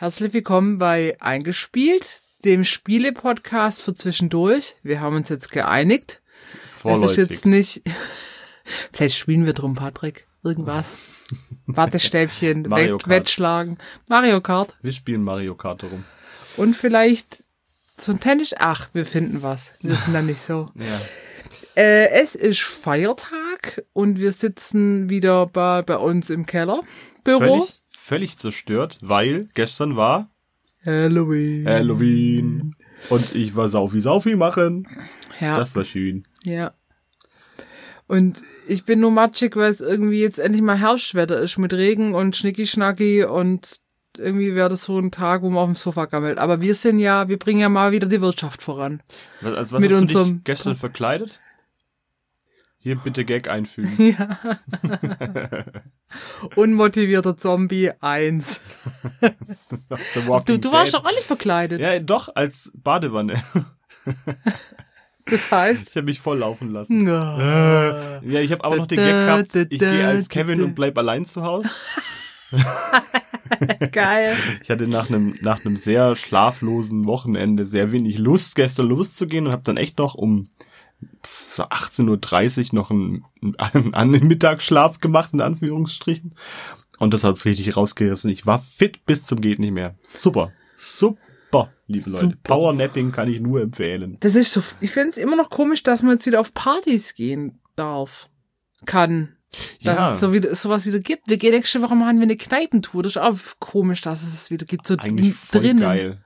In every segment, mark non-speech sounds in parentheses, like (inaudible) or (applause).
Herzlich willkommen bei Eingespielt, dem Spiele-Podcast für zwischendurch. Wir haben uns jetzt geeinigt. Vorläufig. Es ist jetzt nicht. (laughs) Vielleicht spielen wir drum, Patrick. Irgendwas. (laughs) Wattestäbchen, Mario Wett, Kart. Wettschlagen, Mario Kart. Wir spielen Mario Kart rum. Und vielleicht so ein Tennis. Ach, wir finden was. Wir sind da nicht so. (laughs) Ja. Äh, es ist Feiertag und wir sitzen wieder bei, bei uns im Keller. Büro. Völlig, völlig zerstört, weil gestern war Halloween. Halloween. Und ich war Saufi Saufi machen. Ja. Das war schön. Ja. Und ich bin nur matschig, weil es irgendwie jetzt endlich mal Herbstwetter ist mit Regen und Schnicki-Schnacki und irgendwie wäre das so ein Tag, wo man auf dem Sofa gammelt. Aber wir sind ja, wir bringen ja mal wieder die Wirtschaft voran. Was, also was Mit hast du dich gestern verkleidet? Hier bitte Gag einfügen. (laughs) Ja. Unmotivierter Zombie 1. (laughs) The Walking Du, du warst doch auch nicht verkleidet. Ja, doch, als Badewanne. (laughs) Das heißt. Ich habe mich voll laufen lassen. Ja. Äh, ja, ich habe aber noch den Gag gehabt, ich gehe als Kevin und bleib allein zu Hause. Geil. Ich hatte nach einem nach einem sehr schlaflosen Wochenende sehr wenig Lust, gestern loszugehen und habe dann echt noch um so 18.30 Uhr noch einen, einen, einen Mittagsschlaf gemacht, in Anführungsstrichen. Und das hat's richtig rausgerissen. Ich war fit bis zum geht nicht mehr. Super. Super, liebe Leute. Super. Powernapping kann ich nur empfehlen. Das ist so, ich finde es immer noch komisch, dass man jetzt wieder auf Partys gehen darf. Kann. Dass Ja. es so wieder, sowas wieder gibt. Wir gehen nächste Woche machen wir eine Kneipentour. Das ist auch komisch, dass es es wieder gibt. So Eigentlich voll drinnen. geil.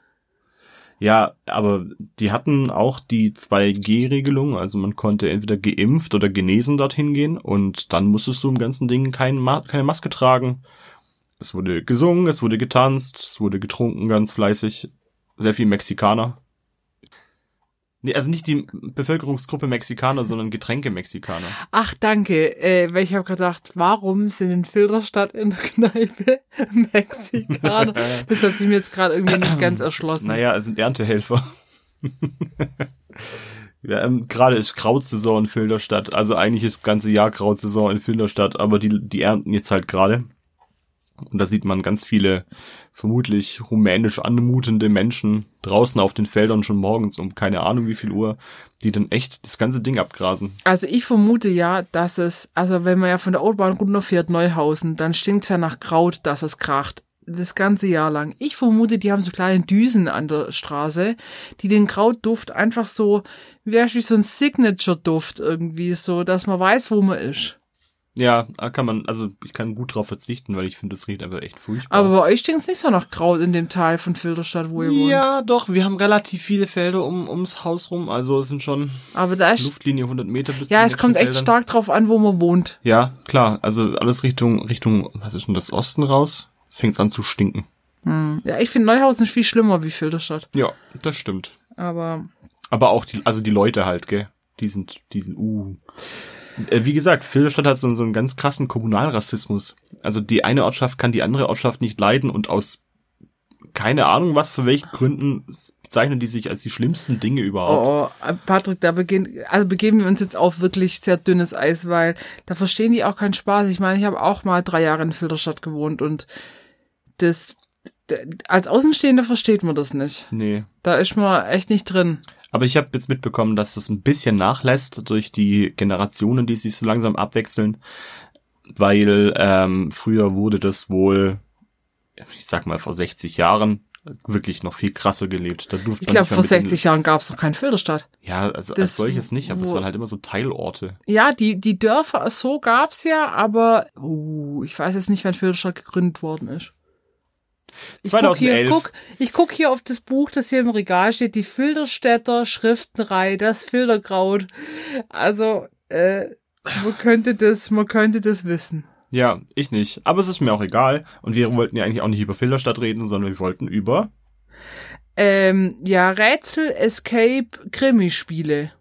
Ja, aber die hatten auch die 2G-Regelung, also man konnte entweder geimpft oder genesen dorthin gehen und dann musstest du im ganzen Ding kein Ma keine Maske tragen. Es wurde gesungen, es wurde getanzt, es wurde getrunken ganz fleißig. Sehr viel Mexikaner. Nee, also nicht die Bevölkerungsgruppe Mexikaner, sondern Getränke-Mexikaner. Ach, danke. Äh, weil ich habe gedacht, warum sind in Filderstadt in der Kneipe (laughs) Mexikaner? das hat sich mir jetzt gerade irgendwie nicht ganz erschlossen. Naja, es sind Erntehelfer. (laughs) ja, ähm, Gerade ist Krautsaison in Filderstadt. Also eigentlich ist das ganze Jahr Krautsaison in Filderstadt, aber die, die ernten jetzt halt gerade. Und da sieht man ganz viele vermutlich rumänisch anmutende Menschen draußen auf den Feldern schon morgens um keine Ahnung wie viel Uhr, die dann echt das ganze Ding abgrasen. Also ich vermute ja, dass es, also wenn man ja von der Autobahn runterfährt, Neuhausen, dann stinkt's ja nach Kraut, dass es kracht. Das ganze Jahr lang. Ich vermute, die haben so kleine Düsen an der Straße, die den Krautduft einfach so, wie wie so ein Signature-Duft irgendwie, so, dass man weiß, wo man ist. Ja, da kann man, also ich kann gut drauf verzichten, weil ich finde, das riecht einfach echt furchtbar. Aber bei euch stinkt's nicht so nach Kraut in dem Teil von Filderstadt, wo ihr wohnt. ja, doch, wir haben relativ viele Felder um, ums Haus rum, also es sind schon Aber da ist, Luftlinie 100 Meter bis ja, es kommt echt stark drauf an, wo man wohnt. Ja, klar. Also alles Richtung, Richtung, was ist denn das, Osten raus? Fängt's an zu stinken. Hm. Ja, ich finde Neuhausen ist viel schlimmer wie Filderstadt. Ja, das stimmt. Aber Aber auch die, also die Leute halt, gell? Die sind, die sind, uh. Äh, Wie gesagt, Filderstadt hat so, so einen ganz krassen Kommunalrassismus. Also die eine Ortschaft kann die andere Ortschaft nicht leiden und aus keine Ahnung was, für welchen Gründen bezeichnen die sich als die schlimmsten Dinge überhaupt. Oh, oh, Patrick, da begehen, also begeben wir uns jetzt auf wirklich sehr dünnes Eis, weil da verstehen die auch keinen Spaß. Ich meine, ich habe auch mal drei Jahre in Filderstadt gewohnt und das, als Außenstehender versteht man das nicht. Nee. Da ist man echt nicht drin. Aber ich habe jetzt mitbekommen, dass es ein bisschen nachlässt durch die Generationen, die sich so langsam abwechseln, weil ähm, früher wurde das wohl, ich sag mal vor 60 Jahren, wirklich noch viel krasser gelebt. Da durfte Ich glaube, vor mit in- 60 Jahren gab es noch kein Filderstadt. Ja, also das als solches nicht, aber es waren halt immer so Teilorte. Ja, die, die Dörfer, so gab's ja, aber uh, ich weiß jetzt nicht, wann Filderstadt gegründet worden ist. Ich guck, 2011. hier, guck, ich guck hier auf das Buch, das hier im Regal steht, die Filderstädter Schriftenreihe, das Filderkraut. Also, äh, man könnte das, man könnte das wissen. Ja, ich nicht. Aber es ist mir auch egal. Und wir wollten ja eigentlich auch nicht über Filderstadt reden, sondern wir wollten über Ähm, ja, Rätsel, Escape, Krimispiele.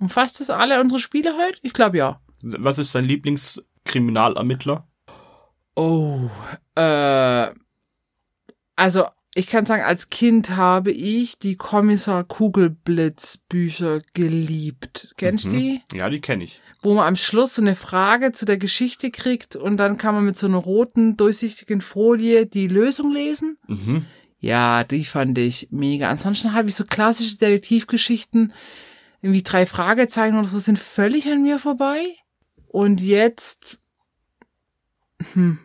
Umfasst das alle unsere Spiele heute? Ich glaube ja. was ist dein Lieblingskriminalermittler? Oh, äh, also ich kann sagen, als Kind habe ich die Kommissar Kugelblitz Bücher geliebt. Kennst du Mhm. die? Ja, die kenne ich. Wo man am Schluss so eine Frage zu der Geschichte kriegt und dann kann man mit so einer roten, durchsichtigen Folie die Lösung lesen. Mhm. Ja, die fand ich mega. Ansonsten habe ich so klassische Detektivgeschichten, irgendwie drei Fragezeichen oder so, sind völlig an mir vorbei. Und jetzt, hm,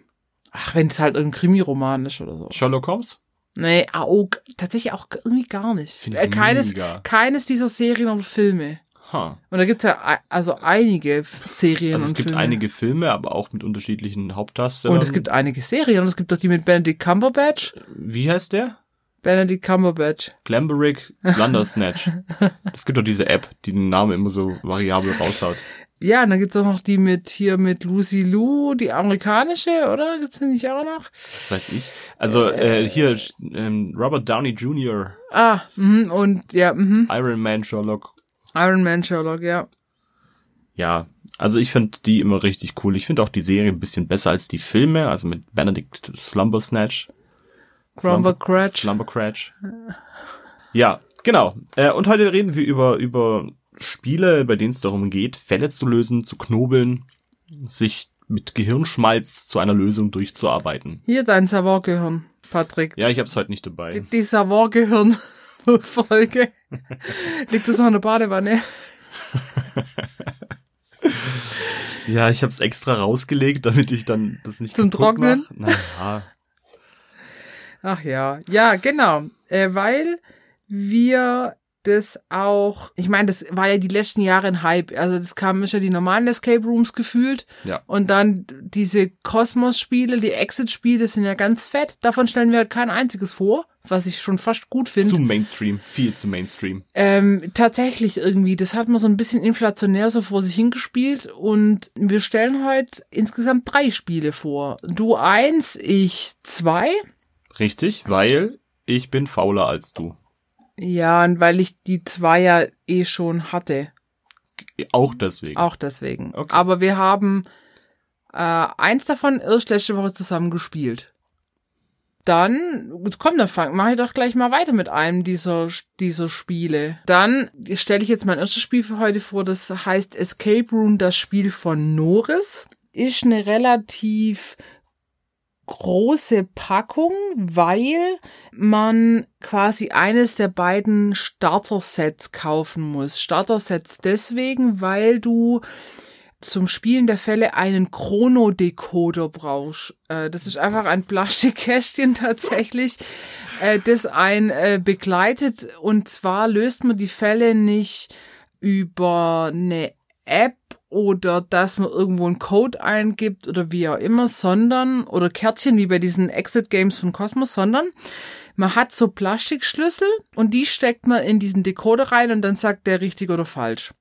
ach, wenn es halt irgendein Krimiroman ist oder so. Sherlock Holmes? Nee, auch, tatsächlich auch irgendwie gar nicht. Finde ich Äh, keines, mega. keines dieser Serien oder Filme. Ha. Und da gibt's ja also einige Serien Also es und gibt Filme. einige Filme, aber auch mit unterschiedlichen Hauptdarstellern. und es gibt einige Serien und es gibt doch die mit Benedict Cumberbatch. Wie heißt der? Benedict Cumberbatch. Glambrick Slundersnatch. (laughs) Es gibt doch diese App, die den Namen immer so variabel raushaut. Ja, und dann gibt's auch noch die mit hier mit Lucy Liu, die amerikanische, oder? Gibt's die nicht auch noch? Das weiß ich. Also äh, hier ähm, Robert Downey Jr., Ah, mhm, und ja, mhm. Iron Man Sherlock. Iron Man Sherlock, ja. Ja, also ich finde die immer richtig cool. Ich finde auch die Serie ein bisschen besser als die Filme, also mit Benedict Slumbersnatch. Grumber Cratch. Slumbercratch. Ja, genau. Äh, und heute reden wir über, über Spiele, bei denen es darum geht, Fälle zu lösen, zu knobeln, sich mit Gehirnschmalz zu einer Lösung durchzuarbeiten. Hier dein Savoir-Gehirn, Patrick. Ja, ich hab's heute nicht dabei. Die, die Savoir-Gehirn-Folge. (laughs) Liegt das noch in der Badewanne? (laughs) Ja, ich hab's extra rausgelegt, damit ich dann das nicht Zum Trocknen? Mach. Naja, Ach ja, ja, genau. Äh, weil wir das auch, ich meine, das war ja die letzten Jahre ein Hype. Also das kamen ja die normalen Escape Rooms gefühlt. ja. Und dann diese Kosmos-Spiele, die Exit-Spiele sind ja ganz fett. Davon stellen wir halt kein einziges vor, was ich schon fast gut Zu finde. Mainstream, viel zu Mainstream. Ähm, tatsächlich irgendwie, das hat man so ein bisschen inflationär so vor sich hingespielt und wir stellen heute insgesamt drei Spiele vor. Du eins, ich zwei. Richtig, weil ich bin fauler als du. Ja, und weil ich die zwei ja eh schon hatte. Auch deswegen. Auch deswegen. Okay. Aber wir haben äh, eins davon erst letzte Woche zusammen gespielt. Dann, komm, dann fang, mach ich doch gleich mal weiter mit einem dieser, dieser Spiele. Dann stelle ich jetzt mein erstes Spiel für heute vor, das heißt Escape Room, das Spiel von Norris. Ist eine relativ große Packung, weil man quasi eines der beiden Starter-Sets kaufen muss. Starter-Sets deswegen, weil du zum Spielen der Fälle einen Chronodecoder brauchst. Äh, das ist einfach ein Plastikkästchen (laughs) tatsächlich, äh, das ein äh, begleitet. Und zwar löst man die Fälle nicht über eine App oder dass man irgendwo einen Code eingibt oder wie auch immer, sondern, oder Kärtchen wie bei diesen Exit Games von Cosmos, sondern man hat so Plastikschlüssel und die steckt man in diesen Decoder rein und dann sagt der richtig oder falsch.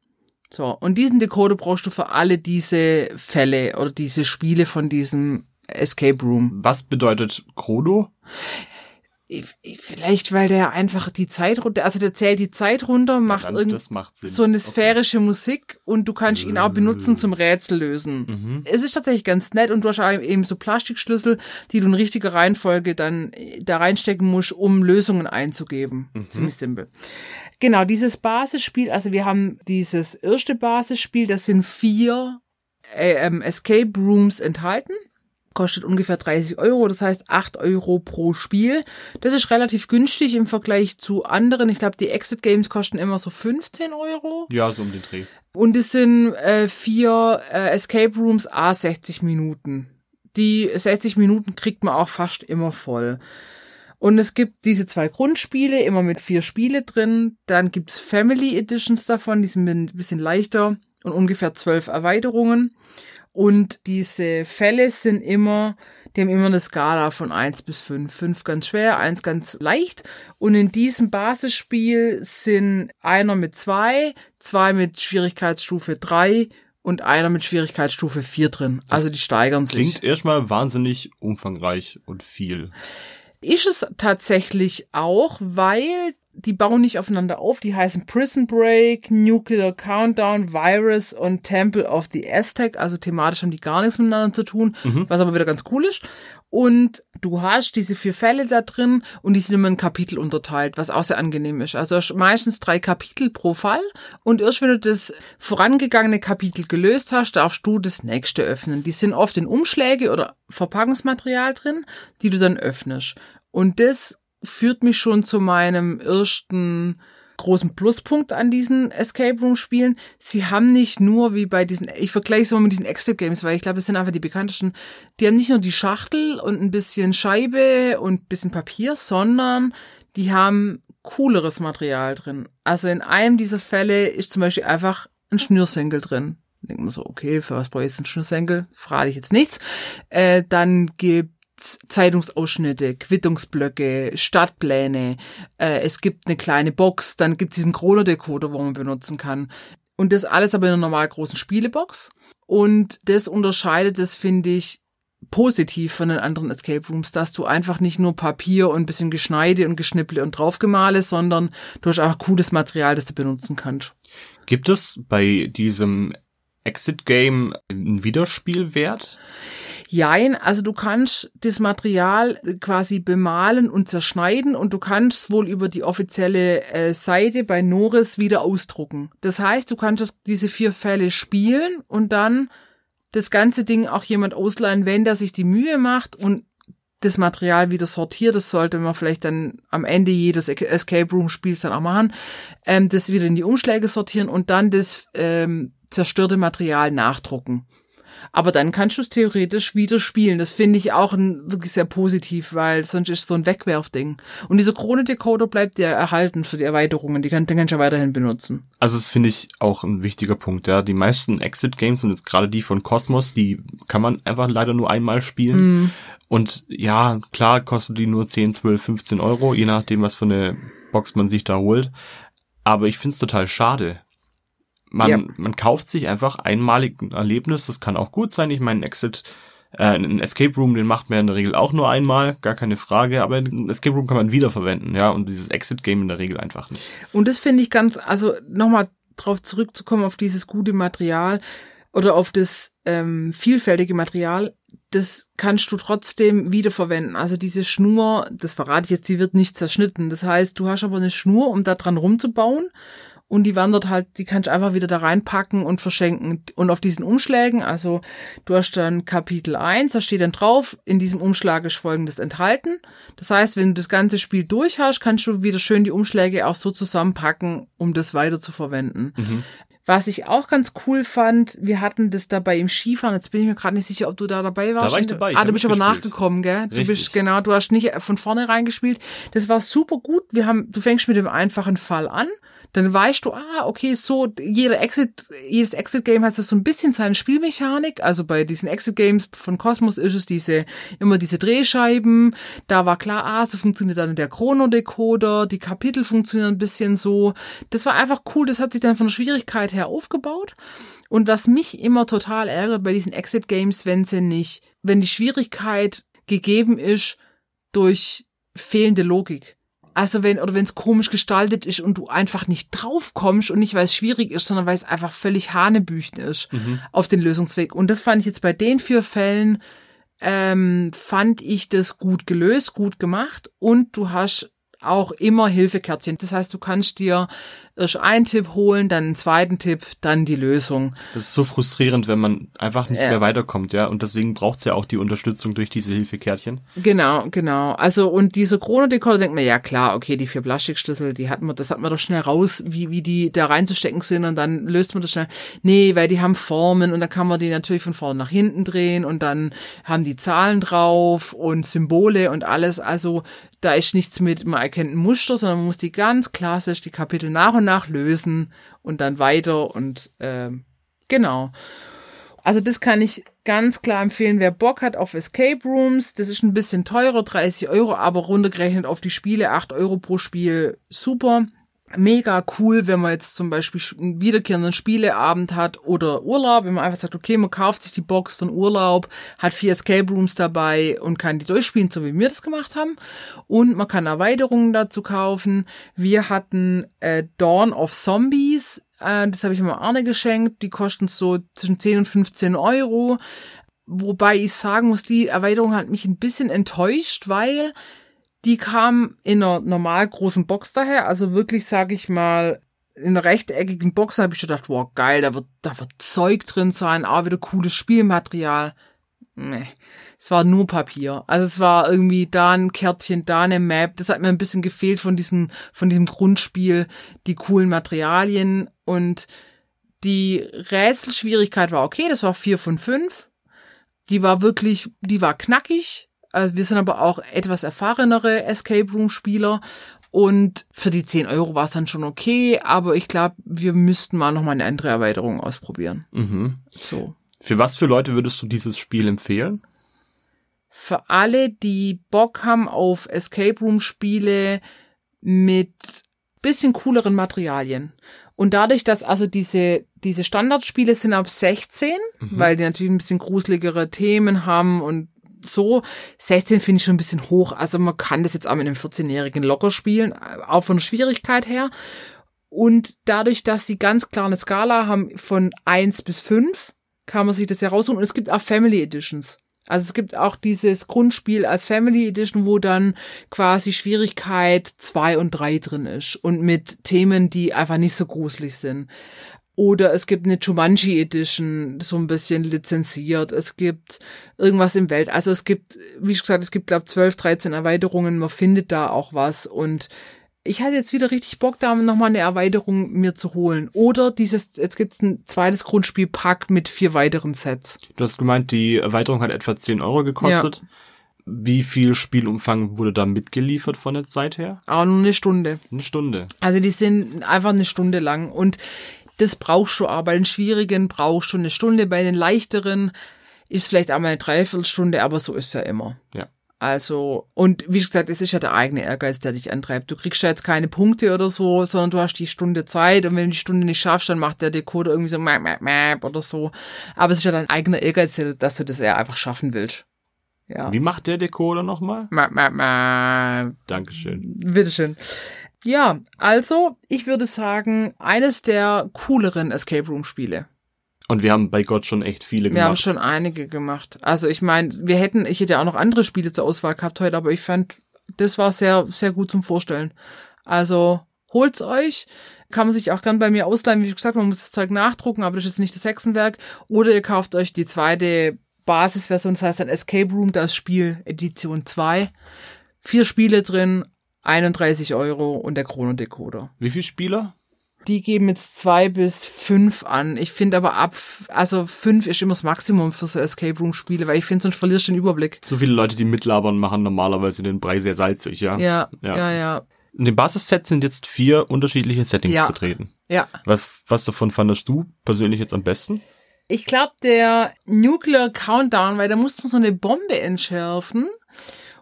So, und diesen Decoder brauchst du für alle diese Fälle oder diese Spiele von diesem Escape Room. Was bedeutet Chrono? Ich- ich- Vielleicht, weil der einfach die Zeit runter, also der zählt die Zeit runter, macht Dann, irgend das macht Sinn. so eine Okay. sphärische Musik und du kannst ihn auch benutzen zum Rätsel lösen. Mhm. Es ist tatsächlich ganz nett und du hast auch eben so Plastikschlüssel, die du in richtiger Reihenfolge dann äh, da reinstecken musst, um Lösungen einzugeben. Mhm. Ziemlich simpel. Genau, dieses Basisspiel, also wir haben dieses erste Basisspiel, das sind vier äh, ähm, Escape Rooms enthalten. Kostet ungefähr 30 Euro, das heißt 8 Euro pro Spiel. Das ist relativ günstig im Vergleich zu anderen. Ich glaube, die Exit Games kosten immer so 15 Euro. Ja, so um den Dreh. Und es sind äh, vier äh, Escape Rooms a 60 Minuten. Die 60 Minuten kriegt man auch fast immer voll. Und es gibt diese zwei Grundspiele, immer mit vier Spiele drin. Dann gibt's Family Editions davon, die sind ein bisschen leichter und ungefähr zwölf Erweiterungen. Und diese Fälle sind immer, die haben immer eine Skala von eins bis fünf. Fünf ganz schwer, eins ganz leicht. Und in diesem Basisspiel sind einer mit zwei, zwei mit Schwierigkeitsstufe drei und einer mit Schwierigkeitsstufe vier drin. Also die steigern sich. Klingt erstmal wahnsinnig umfangreich und viel. Ist es tatsächlich auch, weil die bauen nicht aufeinander auf. Die heißen Prison Break, Nuclear Countdown, Virus und Temple of the Aztec. Also thematisch haben die gar nichts miteinander zu tun, was aber wieder ganz cool ist. Und du hast diese vier Fälle da drin und die sind immer in Kapitel unterteilt, was auch sehr angenehm ist. Also hast meistens drei Kapitel pro Fall und erst wenn du das vorangegangene Kapitel gelöst hast, darfst du das nächste öffnen. Die sind oft in Umschläge oder Verpackungsmaterial drin, die du dann öffnest. Und das führt mich schon zu meinem ersten großen Pluspunkt an diesen Escape Room Spielen. Sie haben nicht nur wie bei diesen, ich vergleiche es immer mit diesen Exit Games, weil ich glaube, das sind einfach die bekanntesten. Die haben nicht nur die Schachtel und ein bisschen Scheibe und ein bisschen Papier, sondern die haben cooleres Material drin. Also in einem dieser Fälle ist zum Beispiel einfach ein Schnürsenkel drin. Denkt man so, okay, für was brauche ich jetzt einen Schnürsenkel? Frage ich jetzt nichts. Äh, dann gibt Zeitungsausschnitte, Quittungsblöcke, Stadtpläne. Äh, es gibt eine kleine Box, dann gibt es diesen Chronodecoder, wo man benutzen kann. Und das alles aber in einer normal großen Spielebox. Und das unterscheidet das, finde ich, positiv von den anderen Escape Rooms, dass du einfach nicht nur Papier und ein bisschen Geschneide und Geschnipple und draufgemale, sondern du hast einfach cooles Material, das du benutzen kannst. Gibt es bei diesem Exit Game einen Wiederspielwert? Jein, also du kannst das Material quasi bemalen und zerschneiden und du kannst wohl über die offizielle äh, Seite bei Norris wieder ausdrucken. Das heißt, du kannst das, diese vier Fälle spielen und dann das ganze Ding auch jemand ausleihen, wenn der sich die Mühe macht und das Material wieder sortiert. Das sollte man vielleicht dann am Ende jedes Escape Room Spiels dann auch machen. Ähm, das wieder in die Umschläge sortieren und dann das ähm, zerstörte Material nachdrucken. Aber dann kannst du es theoretisch wieder spielen. Das finde ich auch ein, wirklich sehr positiv, weil sonst ist es so ein Wegwerfding. Und dieser Krone-Decoder bleibt ja erhalten für die Erweiterungen. Die kann, den kannst du ja weiterhin benutzen. Also das finde ich auch ein wichtiger Punkt. Ja, die meisten Exit-Games und jetzt gerade die von Cosmos, die kann man einfach leider nur einmal spielen. Mm. Und ja, klar kostet die nur 10, 12, 15 Euro, je nachdem, was für eine Box man sich da holt. Aber ich finde es total schade, man, ja. man kauft sich einfach einmalig ein Erlebnis, das kann auch gut sein. Ich meine, Exit, äh, ein Escape Room, den macht man in der Regel auch nur einmal, gar keine Frage, aber ein Escape Room kann man wiederverwenden, ja, und dieses Exit Game in der Regel einfach nicht. Und das finde ich ganz, also nochmal drauf zurückzukommen, auf dieses gute Material oder auf das ähm, vielfältige Material, das kannst du trotzdem wiederverwenden. Also diese Schnur, das verrate ich jetzt, die wird nicht zerschnitten. Das heißt, du hast aber eine Schnur, um da dran rumzubauen und die wandert halt, die kannst du einfach wieder da reinpacken und verschenken. Und auf diesen Umschlägen, also du hast dann Kapitel 1, da steht dann drauf, in diesem Umschlag ist folgendes enthalten. Das heißt, wenn du das ganze Spiel durch hast, kannst du wieder schön die Umschläge auch so zusammenpacken, um das weiter zu verwenden. Mhm. Was ich auch ganz cool fand, wir hatten das dabei im Skifahren, jetzt bin ich mir gerade nicht sicher, ob du da dabei warst. Da war ich dabei. ah, du bist aber nachgekommen, gell? Du Richtig. bist, genau, du hast nicht von vorne reingespielt. Das war super gut. Wir haben, du fängst mit dem einfachen Fall an dann weißt du, ah, okay, so jeder Exit, jedes Exit-Game hat so ein bisschen seine Spielmechanik. Also bei diesen Exit-Games von Cosmos ist es diese, immer diese Drehscheiben. Da war klar, ah, so funktioniert dann der Chrono-Decoder, die Kapitel funktionieren ein bisschen so. Das war einfach cool, das hat sich dann von der Schwierigkeit her aufgebaut. Und was mich immer total ärgert bei diesen Exit-Games, wenn sie nicht, wenn die Schwierigkeit gegeben ist durch fehlende Logik. Also wenn, oder wenn es komisch gestaltet ist und du einfach nicht drauf kommst und nicht, weil es schwierig ist, sondern weil es einfach völlig Hanebüchen ist mhm. auf den Lösungsweg. Und das fand ich jetzt bei den vier Fällen, ähm, fand ich das gut gelöst, gut gemacht und du hast auch immer Hilfekärtchen. Das heißt, du kannst dir erst einen Tipp holen, dann einen zweiten Tipp, dann die Lösung. Das ist so frustrierend, wenn man einfach nicht ja. mehr weiterkommt, ja. Und deswegen braucht's ja auch die Unterstützung durch diese Hilfekärtchen. Genau, genau. Also und diese Chronodecoder denkt man, ja klar, okay, die vier Plastikschlüssel, die hat man, das hat man doch schnell raus, wie, wie die da reinzustecken sind und dann löst man das schnell. Nee, weil die haben Formen und dann kann man die natürlich von vorne nach hinten drehen und dann haben die Zahlen drauf und Symbole und alles. Also da ist nichts mit, man erkennt ein Muster, sondern man muss die ganz klassisch die Kapitel nach und nach lösen und dann weiter und äh, genau. Also das kann ich ganz klar empfehlen, wer Bock hat auf Escape Rooms. Das ist ein bisschen teurer, 30 Euro, aber runtergerechnet auf die Spiele, 8 Euro pro Spiel, super mega cool, wenn man jetzt zum Beispiel einen wiederkehrenden Spieleabend hat oder Urlaub, wenn man einfach sagt, okay, man kauft sich die Box von Urlaub, hat vier Escape Rooms dabei und kann die durchspielen, so wie wir das gemacht haben. Und man kann Erweiterungen dazu kaufen. Wir hatten äh, Dawn of Zombies, äh, das habe ich mal Arne geschenkt, die kosten so zwischen 10 und 15 Euro. Wobei ich sagen muss, die Erweiterung hat mich ein bisschen enttäuscht, weil die kam in einer normal großen Box daher, also wirklich, sag ich mal, in einer rechteckigen Box habe ich gedacht, wow, geil, da wird, da wird Zeug drin sein, auch wieder cooles Spielmaterial. nee. Es war nur Papier. Also es war irgendwie da ein Kärtchen, da eine Map. Das hat mir ein bisschen gefehlt von diesem, von diesem Grundspiel, die coolen Materialien und die Rätselschwierigkeit war okay, das war vier von fünf. Die war wirklich, die war knackig. Also wir sind aber auch etwas erfahrenere Escape Room Spieler und für die 10 Euro war es dann schon okay, aber ich glaube, wir müssten mal noch mal eine andere Erweiterung ausprobieren. Mhm. So. Für was für Leute würdest du dieses Spiel empfehlen? Für alle, die Bock haben auf Escape Room Spiele mit bisschen cooleren Materialien. Und dadurch, dass also diese, diese Standardspiele sind ab 16, weil die natürlich ein bisschen gruseligere Themen haben und so. 16 finde ich schon ein bisschen hoch. Also man kann das jetzt auch mit einem 14-Jährigen locker spielen, auch von der Schwierigkeit her. Und dadurch, dass sie ganz klar eine Skala haben von 1 bis 5, kann man sich das ja raussuchen. Und es gibt auch Family Editions. Also es gibt auch dieses Grundspiel als Family Edition, wo dann quasi Schwierigkeit 2 und 3 drin ist und mit Themen, die einfach nicht so gruselig sind. Oder es gibt eine Jumanji Edition, so ein bisschen lizenziert. Es gibt irgendwas im Welt. Also es gibt, wie ich gesagt, es gibt, glaube 12, 13 Erweiterungen. Man findet da auch was. Und ich hatte jetzt wieder richtig Bock, da nochmal eine Erweiterung mir zu holen. Oder dieses, jetzt gibt's ein zweites Grundspielpack mit vier weiteren Sets. Du hast gemeint, die Erweiterung hat etwa 10 Euro gekostet. Wie viel Spielumfang wurde da mitgeliefert von der Zeit her? Aber nur eine Stunde. Eine Stunde. Also die sind einfach eine Stunde lang. Und das brauchst du auch. Bei den schwierigen brauchst du eine Stunde. Bei den leichteren ist vielleicht einmal eine Dreiviertelstunde, aber so ist ja immer. Ja. Also, und wie gesagt, es ist ja der eigene Ehrgeiz, der dich antreibt. Du kriegst ja jetzt keine Punkte oder so, sondern du hast die Stunde Zeit und wenn du die Stunde nicht schaffst, dann macht der Decoder irgendwie so map, map, map oder so. Aber es ist ja dein eigener Ehrgeiz, dass du das eher einfach schaffen willst. Ja. Wie macht der Decoder nochmal? Map, map, map. Dankeschön. Bitteschön. Ja, also, ich würde sagen, eines der cooleren Escape Room Spiele. Und wir haben bei Gott schon echt viele Wir haben gemacht. schon einige gemacht. Also ich meine, wir hätten, ich hätte ja auch noch andere Spiele zur Auswahl gehabt heute, aber ich fand, das war sehr, sehr gut zum Vorstellen. Also holt's euch. Kann man sich auch gern bei mir ausleihen. Wie gesagt, man muss das Zeug nachdrucken, aber das ist jetzt nicht das Hexenwerk. Oder ihr kauft euch die zweite Basisversion, das heißt dann Escape Room, das Spiel Edition 2. Vier Spiele drin, 31 Euro und der Chrono-Decoder. Wie viele Spieler? Die geben jetzt zwei bis fünf an. Ich finde aber ab, also fünf ist immer das Maximum für so Escape Room Spiele, weil ich finde, sonst verlierst du den Überblick. So viele Leute, die mitlabern, machen normalerweise den Brei sehr salzig, ja? Ja, Ja. ja, ja, In dem Basisset sind jetzt vier unterschiedliche Settings Ja. vertreten. ja. Was, was davon fandest du persönlich jetzt am besten? Ich glaube, der Nuclear Countdown, weil da musste man so eine Bombe entschärfen.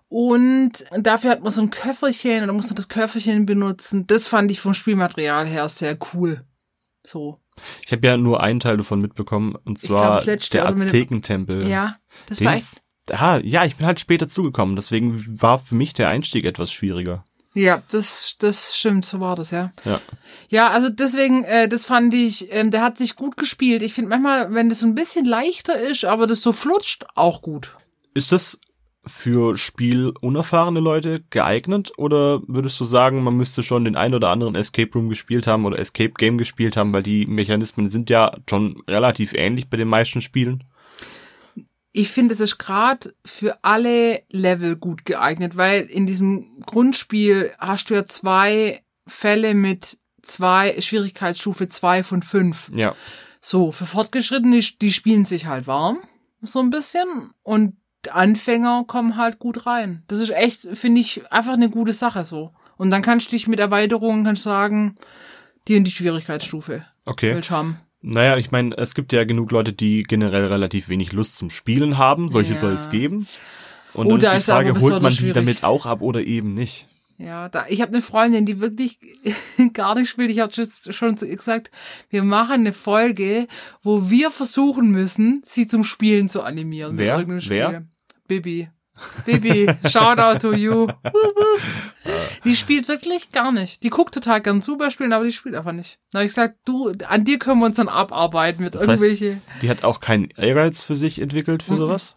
Und dafür hat man so ein Köfferchen und da muss man das Köfferchen benutzen. Das fand ich vom Spielmaterial her sehr cool. So. Ich habe ja nur einen Teil davon mitbekommen, und glaub, zwar das letzte der Aztekentempel. Ja, das Den, war echt. ah, ja, ich bin halt später zugekommen, deswegen war für mich der Einstieg etwas schwieriger. Ja, das, das stimmt, so war das, ja. Ja. Ja, also deswegen, äh, das fand ich, ähm, der hat sich gut gespielt. Ich finde manchmal, wenn das so ein bisschen leichter ist, aber das so flutscht, auch gut. Ist das für spielunerfahrene Leute geeignet oder würdest du sagen, man müsste schon den ein oder anderen Escape Room gespielt haben oder Escape Game gespielt haben, weil die Mechanismen sind ja schon relativ ähnlich bei den meisten Spielen? Ich finde, es ist gerade für alle Level gut geeignet, weil in diesem Grundspiel hast du ja zwei Fälle mit zwei Schwierigkeitsstufe zwei von fünf. Ja. So, für Fortgeschrittene, die spielen sich halt warm, so ein bisschen. Und Anfänger kommen halt gut rein. Das ist echt, finde ich, einfach eine gute Sache so. Und dann kannst du dich mit Erweiterungen kannst sagen, die in die Schwierigkeitsstufe Okay. willst haben. Naja, ich meine, es gibt ja genug Leute, die generell relativ wenig Lust zum Spielen haben. Solche Ja. soll es geben. Und Oder dann ist die Frage, holt man besonders die schwierig. damit auch ab oder eben nicht? Ja, da, ich habe eine Freundin, die wirklich (laughs) gar nicht spielt. Ich habe jetzt schon zu ihr gesagt, wir machen eine Folge, wo wir versuchen müssen, sie zum Spielen zu animieren. Wer? Wer? Bibi. Bibi, (laughs) shout out to you. die spielt wirklich gar nicht. Die guckt total gern zu bei Spielen, aber die spielt einfach nicht. Da habe ich gesagt, du, an dir können wir uns dann abarbeiten mit Das heißt, irgendwelche. Die hat auch keinen Ehrgeiz für sich entwickelt für sowas?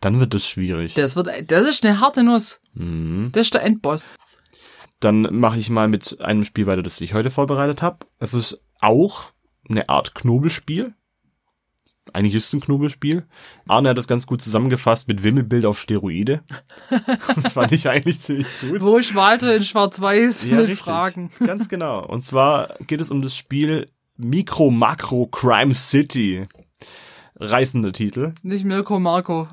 Dann wird das schwierig. das wird, das ist eine harte Nuss. Mhm. Das ist der Endboss. Dann mache ich mal mit einem Spiel weiter, das ich heute vorbereitet habe. Es ist auch eine Art Knobelspiel. Eigentlich ist es ein Knobelspiel. Arne hat das ganz gut zusammengefasst mit Wimmelbild auf Steroide. (laughs) das fand ich eigentlich ziemlich gut. Wo ich walte in Schwarz-Weiß Ja, mit richtig. Fragen. Ganz genau. Und zwar geht es um das Spiel Micro Macro Crime City. Reißender Titel. Nicht Mirko Marco.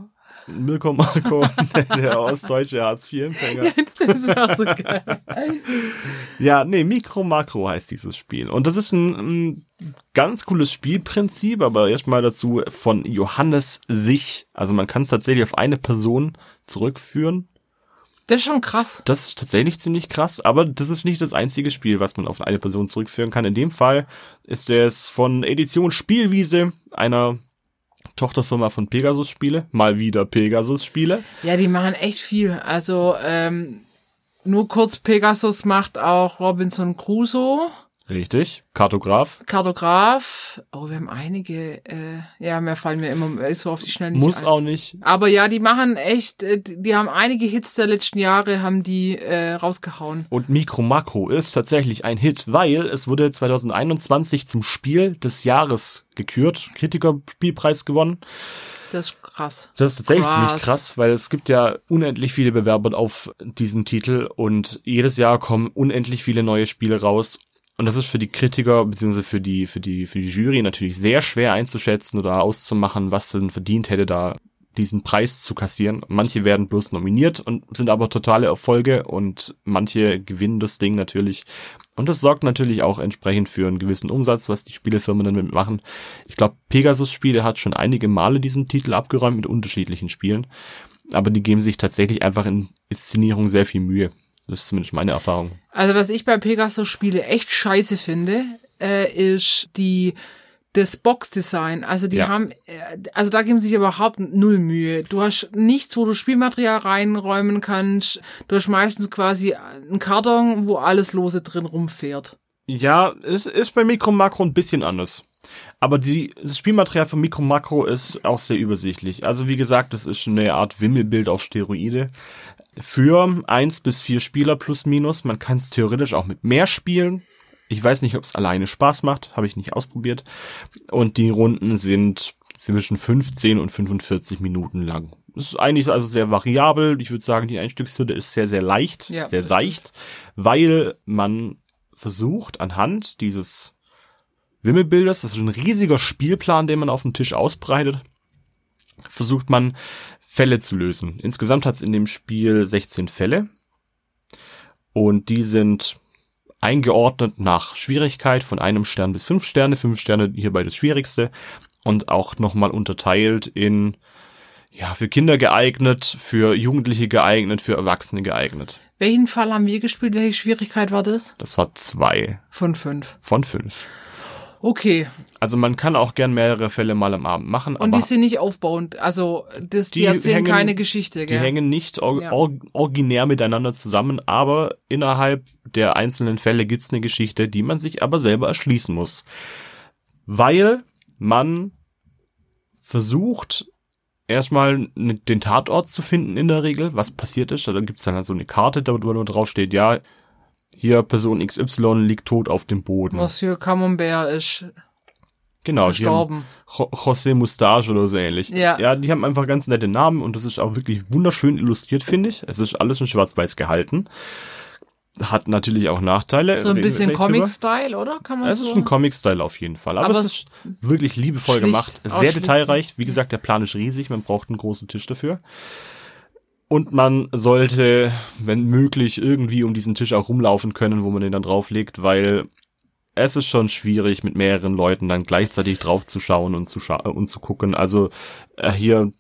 Mirko Marco, (laughs) der ostdeutsche Hartz-IV-Empfänger. (laughs) Das wäre so geil. Ja, nee, Micro Macro heißt dieses Spiel. Und das ist ein, ein ganz cooles Spielprinzip, aber erstmal dazu von Johannes Sich. Also man kann es tatsächlich auf eine Person zurückführen. Das ist schon krass. Das ist tatsächlich ziemlich krass, aber das ist nicht das einzige Spiel, was man auf eine Person zurückführen kann. In dem Fall ist es von Edition Spielwiese, einer Tochterfirma von Pegasus Spiele. Mal wieder Pegasus Spiele. Ja, die machen echt viel. Also, ähm, nur kurz, Pegasus macht auch Robinson Crusoe, Richtig. Kartograf. Kartograf. Oh, wir haben einige, äh, ja, mehr fallen mir immer so auf die Schnelle nicht Muss ein. auch nicht. Aber ja, die machen echt, äh, die haben einige Hits der letzten Jahre, haben die äh, rausgehauen. Und Micro Macro ist tatsächlich ein Hit, weil es wurde 2021 zum Spiel des Jahres gekürt. Kritikerspielpreis gewonnen. Das ist krass. Das ist tatsächlich Krass. ziemlich krass, weil es gibt ja unendlich viele Bewerber auf diesen Titel und jedes Jahr kommen unendlich viele neue Spiele raus. Und das ist für die Kritiker beziehungsweise für die für die für die Jury natürlich sehr schwer einzuschätzen oder auszumachen, was denn verdient hätte, da diesen Preis zu kassieren. Manche werden bloß nominiert und sind aber totale Erfolge und manche gewinnen das Ding natürlich. Und das sorgt natürlich auch entsprechend für einen gewissen Umsatz, was die Spielefirmen damit machen. Ich glaube, Pegasus Spiele hat schon einige Male diesen Titel abgeräumt mit unterschiedlichen Spielen. Aber die geben sich tatsächlich einfach in Inszenierung sehr viel Mühe. Das ist zumindest meine Erfahrung. Also was ich bei Pegasus Spiele echt scheiße finde, äh, ist die das Boxdesign. Also die Ja. haben, äh, also da geben sie sich überhaupt null Mühe. Du hast nichts, wo du Spielmaterial reinräumen kannst. Du hast meistens quasi einen Karton, wo alles lose drin rumfährt. Ja, es ist bei Mikro Makro ein bisschen anders. Aber die, das Spielmaterial von Mikro Makro ist auch sehr übersichtlich. Also wie gesagt, das ist eine Art Wimmelbild auf Steroide. Für eins bis vier Spieler plus minus. Man kann es theoretisch auch mit mehr spielen. Ich weiß nicht, ob es alleine Spaß macht, habe ich nicht ausprobiert. Und die Runden sind zwischen 15 und 45 Minuten lang. Das ist eigentlich also sehr variabel. Ich würde sagen, die Einstiegshürde ist sehr, sehr leicht, Ja, sehr seicht, weil man versucht anhand dieses Wimmelbildes, das ist ein riesiger Spielplan, den man auf dem Tisch ausbreitet, versucht man Fälle zu lösen. Insgesamt hat es in dem Spiel 16 Fälle und die sind eingeordnet nach Schwierigkeit von einem Stern bis fünf Sterne, fünf Sterne hierbei das Schwierigste und auch nochmal unterteilt in ja, für Kinder geeignet, für Jugendliche geeignet, für Erwachsene geeignet. Welchen Fall haben wir gespielt? Welche Schwierigkeit war das? Das war zwei Von fünf. von fünf. Okay. Also man kann auch gern mehrere Fälle mal am Abend machen, Und die sind nicht aufbauend. Also das, die, Die erzählen hängen- keine Geschichte, die gell? hängen nicht or Ja. or originär miteinander zusammen, aber innerhalb der einzelnen Fälle gibt's eine Geschichte, die man sich aber selber erschließen muss. Weil man versucht, erstmal ne- den Tatort zu finden in der Regel, was passiert ist. Da gibt's dann so eine Karte, da wo drauf steht, ja, hier Person XY liegt tot auf dem Boden. Monsieur Camembert ist genau, gestorben. Jo- José Mustache oder so ähnlich. Ja. ja, die haben einfach ganz nette Namen und das ist auch wirklich wunderschön illustriert, finde ich. Es ist alles in schwarz-weiß gehalten. Hat natürlich auch Nachteile. So ein bisschen. Comic-Style, oder? Kann man Es so? ist ein Comic-Style auf jeden Fall. Aber, Aber es ist wirklich liebevoll schlicht, gemacht. Sehr schlicht. detailreich. Wie gesagt, der Plan ist riesig. Man braucht einen großen Tisch dafür. Und man sollte, wenn möglich, irgendwie um diesen Tisch auch rumlaufen können, wo man den dann drauflegt, weil es ist schon schwierig, mit mehreren Leuten dann gleichzeitig drauf zu schauen und zu, scha und zu gucken. Also äh, hier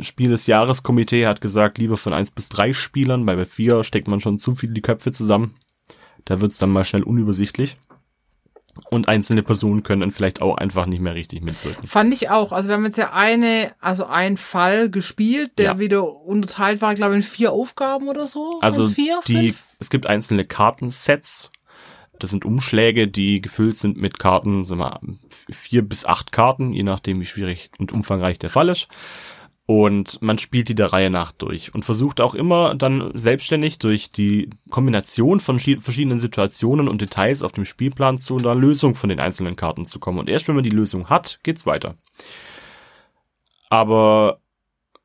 Spiel des Jahreskomitee hat gesagt, lieber von eins bis drei Spielern, weil bei vier steckt man schon zu viel die Köpfe zusammen. Da wird's dann mal schnell unübersichtlich. Und einzelne Personen können dann vielleicht auch einfach nicht mehr richtig mitwirken. Fand ich auch. Also wir haben jetzt ja eine, also einen Fall gespielt, der Ja. wieder unterteilt war, glaube ich, in vier Aufgaben oder so. Also vier, die, fünf? es gibt einzelne Kartensets. Das sind Umschläge, die gefüllt sind mit Karten, sagen wir, mal, vier bis acht Karten, je nachdem, wie schwierig und umfangreich der Fall ist. Und man spielt die der Reihe nach durch und versucht auch immer dann selbstständig durch die Kombination von schi- verschiedenen Situationen und Details auf dem Spielplan zu einer Lösung von den einzelnen Karten zu kommen. Und erst wenn man die Lösung hat, geht's weiter. Aber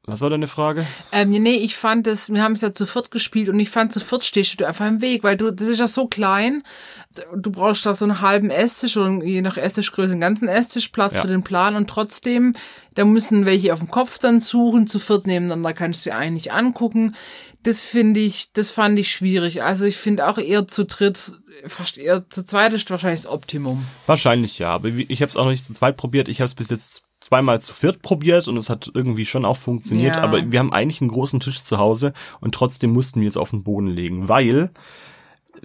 was war deine Frage? Ähm, nee, ich fand es, wir haben es ja zu viert gespielt und ich fand zu viert stehst du einfach im Weg, weil du, das ist ja so klein. Du brauchst da so einen halben Esstisch oder je nach Esstischgröße einen ganzen Esstischplatz Ja. für den Plan und trotzdem, da müssen welche auf dem Kopf dann suchen, zu viert nebeneinander kannst du dir eigentlich angucken. Das finde ich, das fand ich schwierig. Also ich finde auch eher zu dritt, fast eher zu zweit ist wahrscheinlich das Optimum. Wahrscheinlich ja, aber ich habe es auch noch nicht zu zweit probiert. Ich habe es bis jetzt zweimal zu viert probiert und es hat irgendwie schon auch funktioniert. Ja. Aber wir haben eigentlich einen großen Tisch zu Hause und trotzdem mussten wir es auf den Boden legen, weil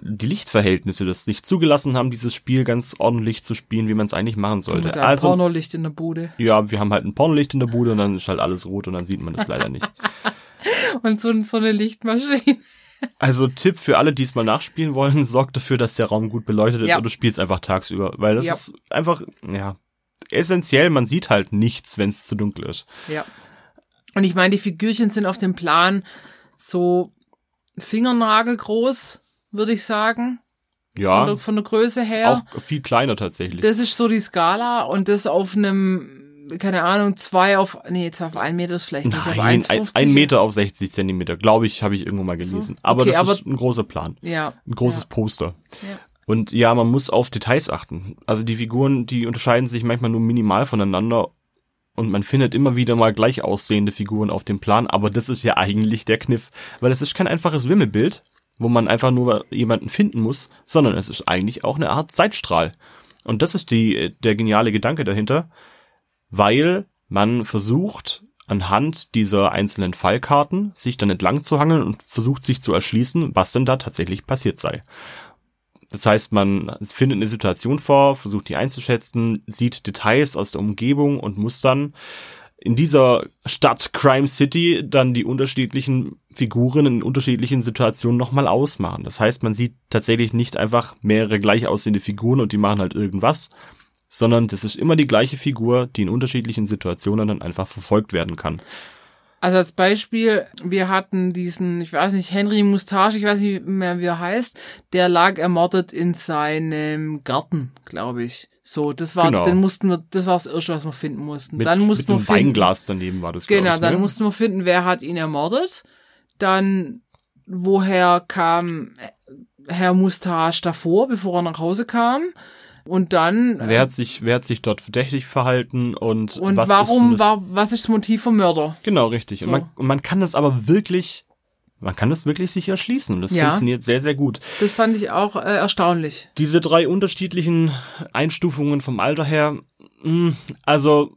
die Lichtverhältnisse das nicht zugelassen haben, dieses Spiel ganz ordentlich zu spielen, wie man es eigentlich machen sollte. Mit Also Pornolicht in der Bude. ja, wir haben halt ein Pornolicht in der Bude und dann ist halt alles rot und dann sieht man das leider nicht. (laughs) Und so, so eine Lichtmaschine. Also Tipp für alle, die es mal nachspielen wollen, sorgt dafür, dass der Raum gut beleuchtet ist Ja. oder spielst einfach tagsüber, weil das Ja. ist einfach, ja, essentiell, man sieht halt nichts, wenn es zu dunkel ist. Ja. Und ich meine, die Figürchen sind auf dem Plan so fingernagelgroß, würde ich sagen. Von, Ja, der, von der Größe her. auch viel kleiner tatsächlich. Das ist so die Skala und das auf einem, keine Ahnung, zwei auf, nee, jetzt auf einen Meter ist vielleicht nicht, aber Nein, ein, 1,50. ein Meter auf 60 Zentimeter, glaube ich, habe ich irgendwo mal gelesen. Aber Okay, das aber- ist ein großer Plan, Ja. ein großes ja. Poster. Ja. Und ja, man muss auf Details achten. Also die Figuren, die unterscheiden sich manchmal nur minimal voneinander und man findet immer wieder mal gleich aussehende Figuren auf dem Plan, aber das ist ja eigentlich der Kniff, weil es ist kein einfaches Wimmelbild, wo man einfach nur jemanden finden muss, sondern es ist eigentlich auch eine Art Zeitstrahl. Und das ist die, der geniale Gedanke dahinter, weil man versucht, anhand dieser einzelnen Fallkarten sich dann entlang zu hangeln und versucht sich zu erschließen, was denn da tatsächlich passiert sei. Das heißt, man findet eine Situation vor, versucht die einzuschätzen, sieht Details aus der Umgebung und muss dann in dieser Stadt Crime City dann die unterschiedlichen Figuren in unterschiedlichen Situationen nochmal ausmachen. Das heißt, man sieht tatsächlich nicht einfach mehrere gleich aussehende Figuren und die machen halt irgendwas, sondern das ist immer die gleiche Figur, die in unterschiedlichen Situationen dann einfach verfolgt werden kann. Also als Beispiel, wir hatten diesen, ich weiß nicht, Henry Mustache, ich weiß nicht mehr, wie er heißt, der lag ermordet in seinem Garten, glaube ich. So, das war, Genau. den mussten wir, das war das Erste, was wir finden mussten. Mit, dann mit mussten wir einem finden, Weinglas daneben war das, Genau, ich, dann ne? mussten wir finden, wer hat ihn ermordet. Dann, woher kam Herr Mustache davor, bevor er nach Hause kam. Und dann, Wer hat sich, wer hat sich dort verdächtig verhalten und, und was warum, ist war, was ist das Motiv vom Mörder? Genau, richtig. Und, So. man, und man kann das aber wirklich, man kann das wirklich sich erschließen. Und das Ja. funktioniert sehr, sehr gut. Das fand ich auch äh, erstaunlich. Diese drei unterschiedlichen Einstufungen vom Alter her, mh, also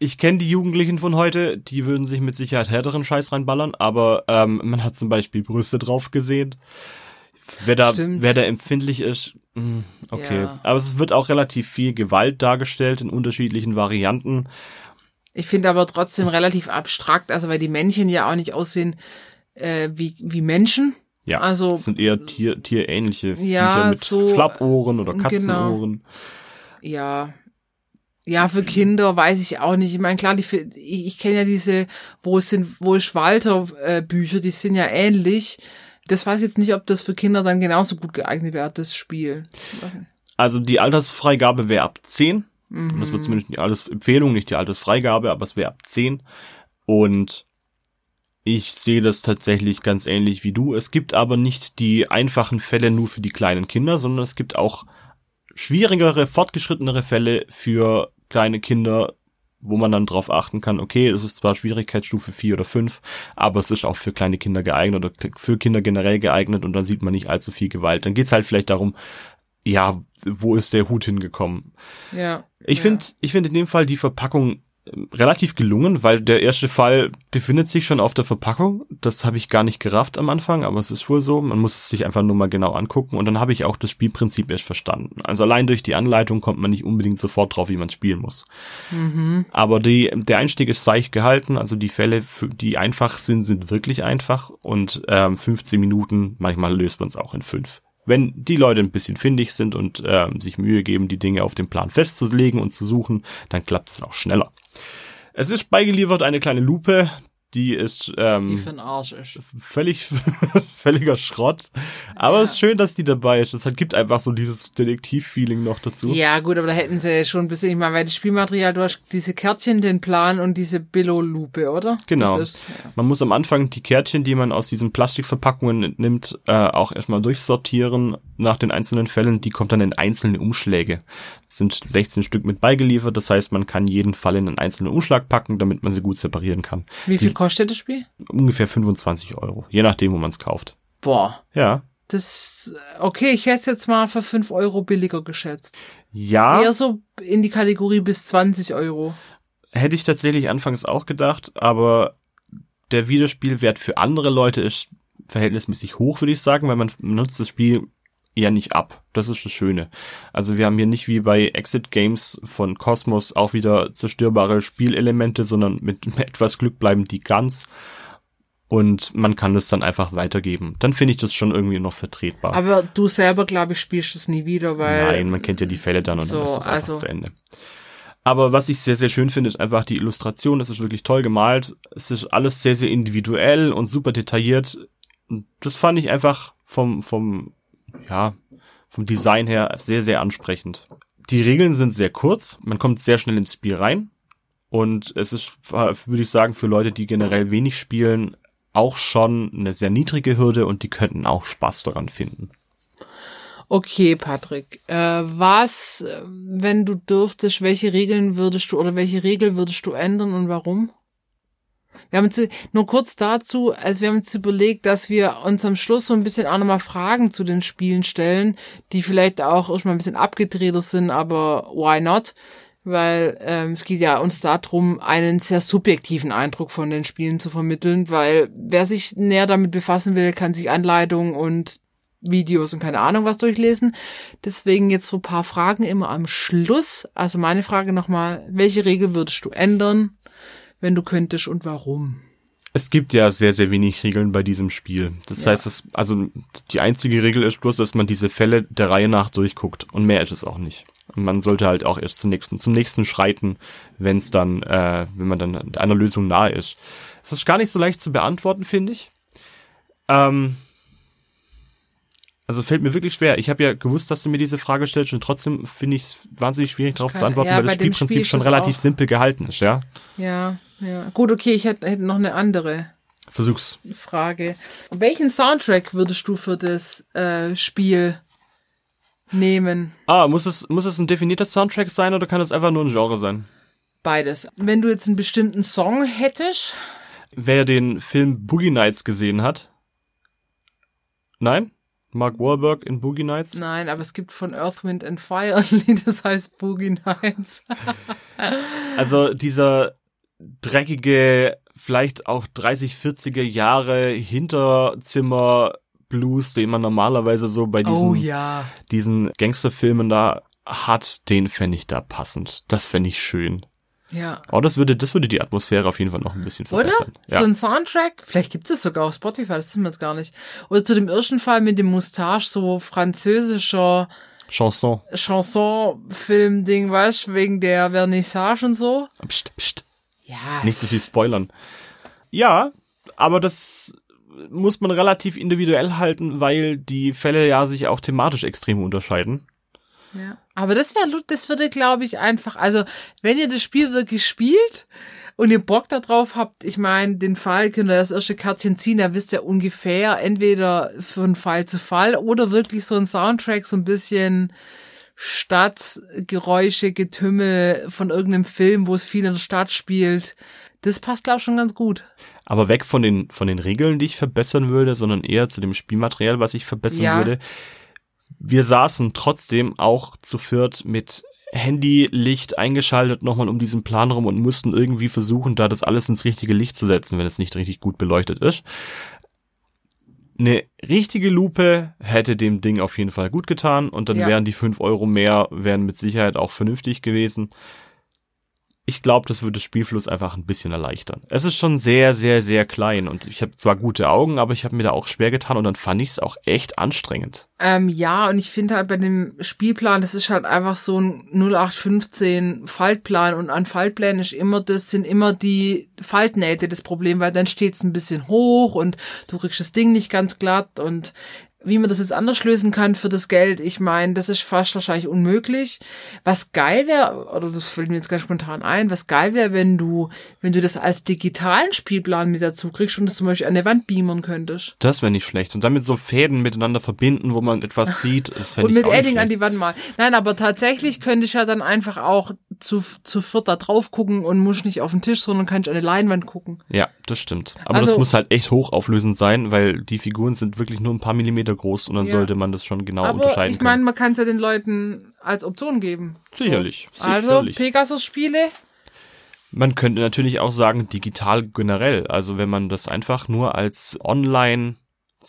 ich kenne die Jugendlichen von heute, die würden sich mit Sicherheit härteren Scheiß reinballern, aber ähm, man hat zum Beispiel Brüste drauf gesehen. Wer da, Stimmt. wer da empfindlich ist, okay. Ja. Aber es wird auch relativ viel Gewalt dargestellt in unterschiedlichen Varianten. Ich finde aber trotzdem relativ abstrakt, also weil die Männchen ja auch nicht aussehen äh, wie, wie Menschen. Ja, Also- das sind eher Tier, tierähnliche Ja, Viecher mit so, Schlappohren oder genau. Katzenohren. Ja. Ja, für Kinder weiß ich auch nicht. Ich meine, klar, die, ich, ich kenne ja diese, wo es sind, wo ist Walter äh, Bücher, die sind ja ähnlich. Das weiß ich jetzt nicht, ob das für Kinder dann genauso gut geeignet wäre, das Spiel. Also die Altersfreigabe wäre ab 10. Mhm. Das wird zumindest die Altersempfehlung, nicht die Altersfreigabe, aber es wäre ab 10. Und ich sehe das tatsächlich ganz ähnlich wie du. Es gibt aber nicht die einfachen Fälle nur für die kleinen Kinder, sondern es gibt auch schwierigere, fortgeschrittenere Fälle für kleine Kinder, wo man dann drauf achten kann, okay, es ist zwar Schwierigkeitsstufe 4 oder 5, aber es ist auch für kleine Kinder geeignet oder für Kinder generell geeignet und dann sieht man nicht allzu viel Gewalt. Dann geht's halt vielleicht darum, ja, wo ist der Hut hingekommen? Ja. Ich ja. finde, ich finde in dem Fall die Verpackung relativ gelungen, weil der erste Fall befindet sich schon auf der Verpackung. Das habe ich gar nicht gerafft am Anfang, aber es ist wohl so. Man muss es sich einfach nur mal genau angucken und dann habe ich auch das Spielprinzip erst verstanden. Also allein durch die Anleitung kommt man nicht unbedingt sofort drauf, wie man spielen muss. Aber die, der Einstieg ist seicht gehalten. Also die Fälle, die einfach sind, sind wirklich einfach und ähm, 15 Minuten, manchmal löst man es auch in fünf. Wenn die Leute ein bisschen findig sind und ähm, sich Mühe geben, die Dinge auf dem Plan festzulegen und zu suchen, dann klappt es auch schneller. Es ist beigeliefert eine kleine Lupe, die ist Die ähm, den Arsch ist. völlig (laughs) völliger Schrott. Aber Ja. es ist schön, dass die dabei ist. Es halt gibt einfach so dieses Detektiv-Feeling noch dazu. Ja, gut, aber da hätten sie schon ein bisschen, ich meine, weil das Spielmaterial, du hast diese Kärtchen, den Plan und diese Billo-Lupe, oder? Genau. Das ist, ja. Man muss am Anfang die Kärtchen, die man aus diesen Plastikverpackungen nimmt, äh, auch erstmal durchsortieren nach den einzelnen Fällen. Die kommt dann in einzelne Umschläge. Sind 16 Stück mit beigeliefert. Das heißt, man kann jeden Fall in einen einzelnen Umschlag packen, damit man sie gut separieren kann. Wie viel Die- kostet das Spiel? Ungefähr 25 Euro, je nachdem, wo man es kauft. Boah. Ja. Das, okay, ich hätte es jetzt mal für 5 Euro billiger geschätzt. Ja, Eher so in die Kategorie bis 20 Euro. hätte ich tatsächlich anfangs auch gedacht, aber der Wiederspielwert für andere Leute ist verhältnismäßig hoch, würde ich sagen, weil man nutzt das Spiel ja nicht ab. Das ist das Schöne. Also wir haben hier nicht wie bei Exit Games von Cosmos auch wieder zerstörbare Spielelemente, sondern (laughs) mit etwas Glück bleiben die ganz. Und man kann das dann einfach weitergeben. Dann finde ich das schon irgendwie noch vertretbar. Aber du selber, glaube ich, spielst es nie wieder, weil. Nein, man kennt ja die Fälle dann und so, dann ist es einfach also- zu Ende. Aber was ich sehr, sehr schön finde, ist einfach die Illustration. Das ist wirklich toll gemalt. Es ist alles sehr, sehr individuell und super detailliert. Das fand ich einfach vom, vom, ja, vom Design her sehr, sehr ansprechend. Die Regeln sind sehr kurz. Man kommt sehr schnell ins Spiel rein. Und es ist, würde ich sagen, für Leute, die generell wenig spielen, auch schon eine sehr niedrige Hürde und die könnten auch Spaß daran finden. Okay, Patrick. Äh, was, äh, wenn du dürftest, welche Regeln würdest du oder welche Regel würdest du ändern und warum? Wir haben uns nur kurz dazu, also wir haben uns überlegt, dass wir uns am Schluss so ein bisschen auch nochmal Fragen zu den Spielen stellen, die vielleicht auch erstmal ein bisschen abgedrehter sind, aber why not? Weil ähm, es geht ja uns darum, einen sehr subjektiven Eindruck von den Spielen zu vermitteln, weil wer sich näher damit befassen will, kann sich Anleitungen und Videos und keine Ahnung was durchlesen. Deswegen jetzt so paar Fragen immer am Schluss. Also meine Frage nochmal, welche Regel würdest du ändern, wenn du könntest und warum? Es gibt ja sehr, sehr wenig Regeln bei diesem Spiel. Das Ja. heißt, dass, also die einzige Regel ist bloß, dass man diese Fälle der Reihe nach durchguckt. Und mehr ist es auch nicht. Und man sollte halt auch erst zum nächsten, zum nächsten schreiten, wenn es dann, äh, wenn man dann einer Lösung nahe ist. Es ist gar nicht so leicht zu beantworten, finde ich. Ähm, also fällt mir wirklich schwer. Ich habe ja gewusst, dass du mir diese Frage stellst und trotzdem finde ich es wahnsinnig schwierig darauf zu antworten, ja, weil das Spielprinzip Spiel schon relativ simpel gehalten ist, ja. Ja, ja. Gut, okay, ich hätte, hätte noch eine andere Versuch's. Frage. Welchen Soundtrack würdest du für das äh, Spiel nehmen? Ah, muss es, muss es ein definierter Soundtrack sein oder kann es einfach nur ein Genre sein? Beides. Wenn du jetzt einen bestimmten Song hättest, Wer den Film Boogie Nights gesehen hat? Nein? Mark Wahlberg in Boogie Nights? nein, aber es gibt von Earth, Wind and Fire ein Lied, das heißt Boogie Nights. (laughs) Also dieser dreckige, vielleicht auch 30, 40er Jahre Hinterzimmer Blues, den man normalerweise so bei diesen, Oh ja. diesen Gangsterfilmen da hat, den fände ich da passend. Das fände ich schön. Ja. Oh, das würde, das würde die Atmosphäre auf jeden Fall noch ein bisschen Oder? verbessern. Ja. So ein Soundtrack, vielleicht gibt es sogar auf Spotify, das wissen wir jetzt gar nicht. Oder zu dem ersten Fall mit dem Moustache, so französischer Chanson. Chanson-Film-Ding, weißt du, wegen der Vernissage und so. Psst, psst. Ja. Nicht zu viel spoilern. Ja, aber das muss man relativ individuell halten, weil die Fälle ja sich auch thematisch extrem unterscheiden. Ja. Aber das wäre, das würde, glaube ich, einfach, also, wenn ihr das Spiel wirklich spielt und ihr Bock darauf habt, ich meine, den Fall könnt ihr das erste Kärtchen ziehen, da wisst ihr ungefähr, entweder von Fall zu Fall oder wirklich so ein Soundtrack, so ein bisschen Stadtgeräusche, Getümmel von irgendeinem Film, wo es viel in der Stadt spielt. Das passt, glaube ich, schon ganz gut. Aber weg von den, von den Regeln, die ich verbessern würde, sondern eher zu dem Spielmaterial, was ich verbessern Ja. würde. Wir saßen trotzdem auch zu viert mit Handylicht eingeschaltet nochmal um diesen Plan rum und mussten irgendwie versuchen, da das alles ins richtige Licht zu setzen, wenn es nicht richtig gut beleuchtet ist. Eine richtige Lupe hätte dem Ding auf jeden Fall gut getan und dann Ja. wären die fünf Euro mehr, wären mit Sicherheit auch vernünftig gewesen. Ich glaube, das würde Spielfluss einfach ein bisschen erleichtern. Es ist schon sehr, sehr, sehr klein und ich habe zwar gute Augen, aber ich habe mir da auch schwer getan und dann fand ich es auch echt anstrengend. Ähm, ja, und ich finde halt bei dem Spielplan, das ist halt einfach so ein 0815 Faltplan und an Faltplänen ist immer, das sind immer die Faltnähte das Problem, weil dann steht es ein bisschen hoch und du kriegst das Ding nicht ganz glatt und wie man das jetzt anders lösen kann für das Geld, ich meine, das ist fast wahrscheinlich unmöglich. Was geil wäre, oder das fällt mir jetzt ganz spontan ein, was geil wäre, wenn du, wenn du das als digitalen Spielplan mit dazu kriegst und das zum Beispiel an der Wand beamern könntest. Das wäre nicht schlecht. Und damit so Fäden miteinander verbinden, wo man etwas (laughs) sieht, das Und mit Edding an die Wand mal. Nein, aber tatsächlich könnte ich ja dann einfach auch zu, zu viert da drauf gucken und muss nicht auf den Tisch, sondern kann ich an eine Leinwand gucken. Ja, das stimmt. Aber Also- das muss halt echt hochauflösend sein, weil die Figuren sind wirklich nur ein paar Millimeter groß und dann Ja. sollte man das schon genau aber unterscheiden ich meine, man kann es ja den Leuten als Option geben. Sicherlich, Also, sicherlich. Pegasus-Spiele, Man könnte natürlich auch sagen, digital generell. Also wenn man das einfach nur als online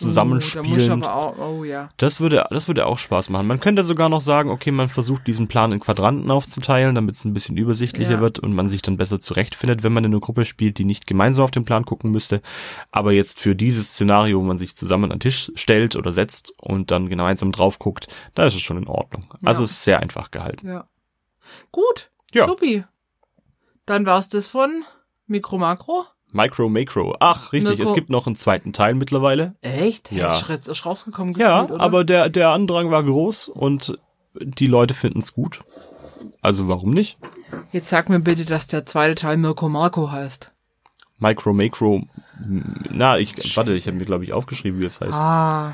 Uh, da ich zusammenspielend aber auch, oh ja. Das würde, das würde auch Spaß machen. Man könnte sogar noch sagen, okay, man versucht diesen Plan in Quadranten aufzuteilen, damit es ein bisschen übersichtlicher Ja. wird und man sich dann besser zurechtfindet, wenn man in einer Gruppe spielt, die nicht gemeinsam auf den Plan gucken müsste. Aber jetzt für dieses Szenario, wo man sich zusammen an den Tisch stellt oder setzt und dann gemeinsam drauf guckt, da ist es schon in Ordnung. Also Ja. es ist sehr einfach gehalten. Ja. Gut. Ja. Supi. Dann war's das von Mikro Makro. Micro Macro. Ach, richtig, Mirko- es gibt noch einen zweiten Teil mittlerweile. Echt? Ja. Ist rausgekommen Ja, gefühlt, oder? aber der, der Andrang war groß und die Leute finden es gut. Also warum nicht? Jetzt sag mir bitte, dass der zweite Teil Mirko Marco heißt. Micro Macro. Na, ich warte, ich habe mir glaube ich aufgeschrieben, wie es heißt. Ah.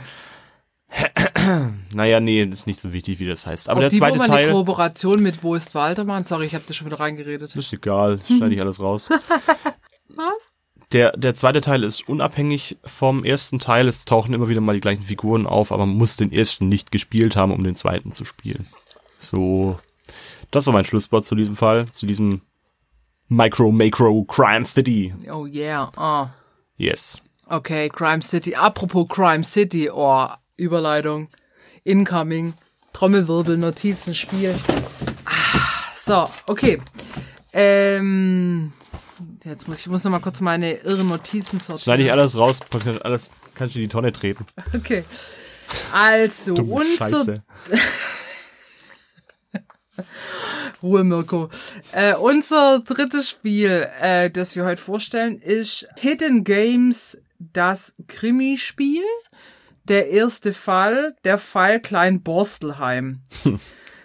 (clears throat) Naja, nee, das ist nicht so wichtig, wie das heißt. Aber Ob der die zweite mal eine Teil Kooperation mit Wo ist Walter machen? Sorry, ich habe das schon wieder reingeredet. ist egal, schneide ich alles raus. (laughs) Was? Der, der zweite Teil ist unabhängig vom ersten Teil. Es tauchen immer wieder mal die gleichen Figuren auf, aber man muss den ersten nicht gespielt haben, um den zweiten zu spielen. So, das war mein Schlusswort zu diesem Fall, zu diesem Micro Macro Crime City. Oh yeah. Ah. Yes. Okay, Crime City. Apropos Crime City. Oh, Überleitung. Incoming. Trommelwirbel, Notizen, Spiel. Ah, so, okay. Ähm, jetzt muss ich muss noch mal kurz meine irren Notizen sortieren. Schneide ich alles raus, alles kannst du in die Tonne treten. Okay. Also, unser Scheiße. (laughs) Ruhe, Mirko. Äh, unser drittes Spiel, äh, das wir heute vorstellen, ist Hidden Games, das Krimispiel. Der erste Fall, der Fall Klein Borstelheim. (laughs)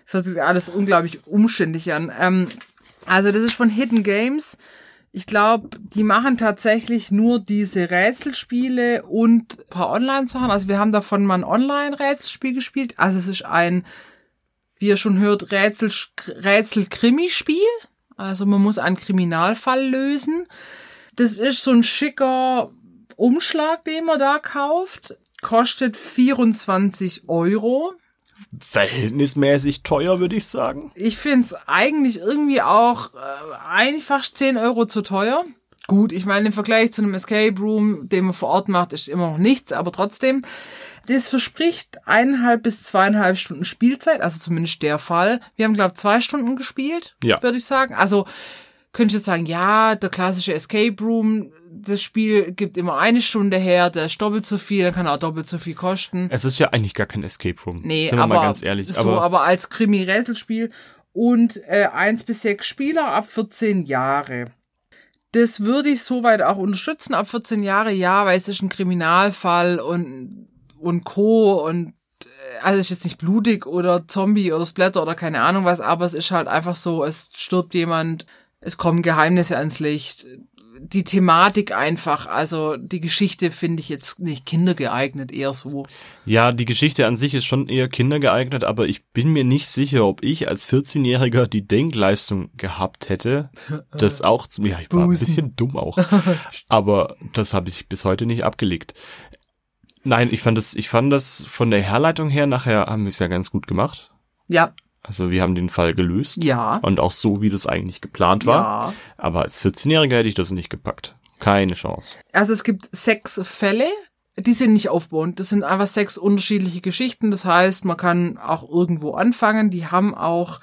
Das hört sich alles unglaublich umständlich an. Ähm, also das ist von Hidden Games. Ich glaube, die machen tatsächlich nur diese Rätselspiele und paar Online-Sachen. Also wir haben davon mal ein Online-Rätselspiel gespielt. Also es ist ein wie ihr schon hört, Rätsel, Rätsel-Krimi-Spiel. Also man muss einen Kriminalfall lösen. Das ist so ein schicker Umschlag, den man da kauft. Kostet 24 Euro. Verhältnismäßig teuer, würde ich sagen. Ich find's eigentlich irgendwie auch äh, eigentlich fast 10 Euro zu teuer. Gut, ich meine, im Vergleich zu einem Escape Room, den man vor Ort macht, ist immer noch nichts, aber trotzdem. Das verspricht eineinhalb bis zweieinhalb Stunden Spielzeit, also zumindest der Fall. Wir haben, glaube ich, zwei Stunden gespielt, Ja. würde ich sagen. Also könnte ich jetzt sagen, ja, der klassische Escape Room, das Spiel gibt immer eine Stunde her, der ist doppelt so viel, dann kann auch doppelt so viel kosten. Es ist ja eigentlich gar kein Escape Room. Nee, Sind wir aber mal ganz ehrlich. so, aber, aber, als Krimi-Rätselspiel und äh, eins bis sechs Spieler ab 14 Jahre. Das würde ich soweit auch unterstützen. Ab 14 Jahre, ja, weil es ist ein Kriminalfall und, und Co. Und äh, also es ist jetzt nicht blutig oder Zombie oder Splatter oder keine Ahnung was, aber es ist halt einfach so, es stirbt jemand, es kommen Geheimnisse ans Licht. Die Thematik einfach, also die Geschichte finde ich jetzt nicht kindergeeignet, eher so. ja, die Geschichte an sich ist schon eher kindergeeignet, aber ich bin mir nicht sicher, ob ich als 14-Jähriger die Denkleistung gehabt hätte, (laughs) das auch zu, ja, ich war ein bisschen dumm auch, (laughs) aber das habe ich bis heute nicht abgelegt. Nein, ich fand das, ich fand das von der Herleitung her nachher haben wir es ja ganz gut gemacht. Ja, Also wir haben den Fall gelöst. ja. Und auch so, wie das eigentlich geplant war. Ja. Aber als 14-Jähriger hätte ich das nicht gepackt. Keine Chance. Also es gibt sechs Fälle, die sind nicht aufbauend. Das sind einfach sechs unterschiedliche Geschichten. Das heißt, man kann auch irgendwo anfangen. Die haben auch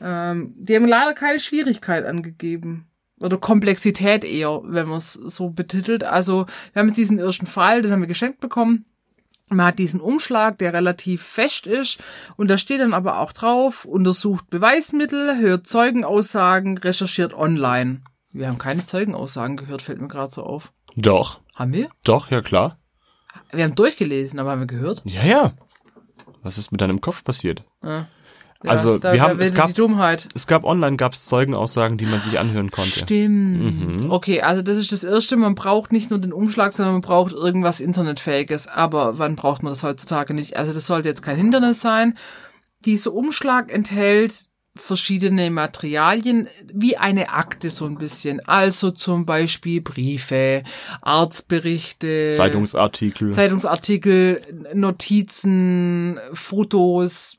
Ähm, die haben leider keine Schwierigkeit angegeben. Oder Komplexität eher, wenn man es so betitelt. Also, wir haben jetzt diesen ersten Fall, den haben wir geschenkt bekommen. Man hat diesen Umschlag, der relativ fest ist, und da steht dann aber auch drauf, untersucht Beweismittel, hört Zeugenaussagen, recherchiert online. Wir haben keine Zeugenaussagen gehört, fällt mir gerade so auf. Doch. Haben wir? Doch, ja klar. Wir haben durchgelesen, aber haben wir gehört? Ja, ja. Was ist mit deinem Kopf passiert? Ja. Also, da, wir haben- es gab-. Es gab online gab's Zeugenaussagen, die man sich anhören konnte. Stimmt. Okay, also das ist das Erste. Man braucht nicht nur den Umschlag, sondern man braucht irgendwas Internetfähiges. Aber wann braucht man das heutzutage nicht? Also das sollte jetzt kein Hindernis sein. Dieser Umschlag enthält verschiedene Materialien, wie eine Akte so ein bisschen. Also zum Beispiel Briefe, Arztberichte, Zeitungsartikel. Zeitungsartikel, Notizen, Fotos,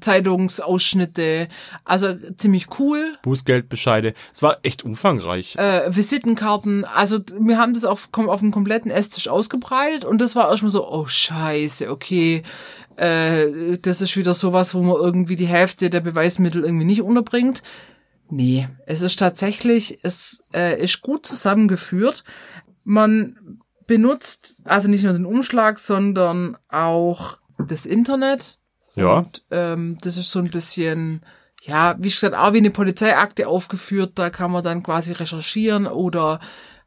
Zeitungsausschnitte. Also ziemlich cool. Bußgeldbescheide. Es war echt umfangreich. Äh, Visitenkarten. Also wir haben das auf, auf dem kompletten Esstisch ausgebreitet und das war erstmal so, oh scheiße, okay. Äh, das ist wieder sowas, wo man irgendwie die Hälfte der Beweismittel irgendwie nicht unterbringt. Nee, es ist tatsächlich, es äh, ist gut zusammengeführt. Man benutzt also nicht nur den Umschlag, sondern auch das Internet. Ja. Und ähm, das ist so ein bisschen, ja, wie gesagt, auch wie eine Polizeiakte aufgeführt. Da kann man dann quasi recherchieren oder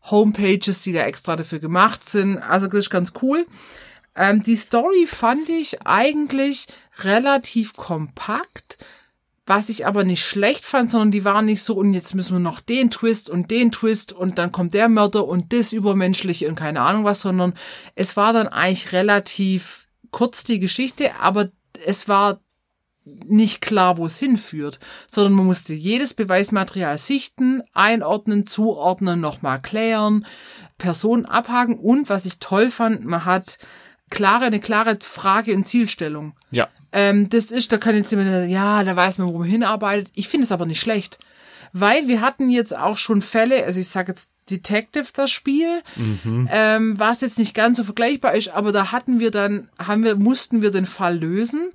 Homepages, die da extra dafür gemacht sind. Also das ist ganz cool. Ähm, die Story fand ich eigentlich relativ kompakt. Was ich aber nicht schlecht fand, sondern die waren nicht so, und jetzt müssen wir noch den Twist und den Twist und dann kommt der Mörder und das Übermenschliche und keine Ahnung was, sondern es war dann eigentlich relativ kurz die Geschichte, aber es war nicht klar, wo es hinführt, sondern man musste jedes Beweismaterial sichten, einordnen, zuordnen, nochmal klären, Personen abhaken und was ich toll fand, man hat klare, eine klare Frage- und Zielstellung. Ja. Ähm, das ist, da kann jetzt jemand sagen, ja, da weiß man, wo man hinarbeitet. Ich finde es aber nicht schlecht. Weil wir hatten jetzt auch schon Fälle, also ich sage jetzt Detective das Spiel, ähm, was jetzt nicht ganz so vergleichbar ist, aber da hatten wir dann, haben wir, mussten wir den Fall lösen.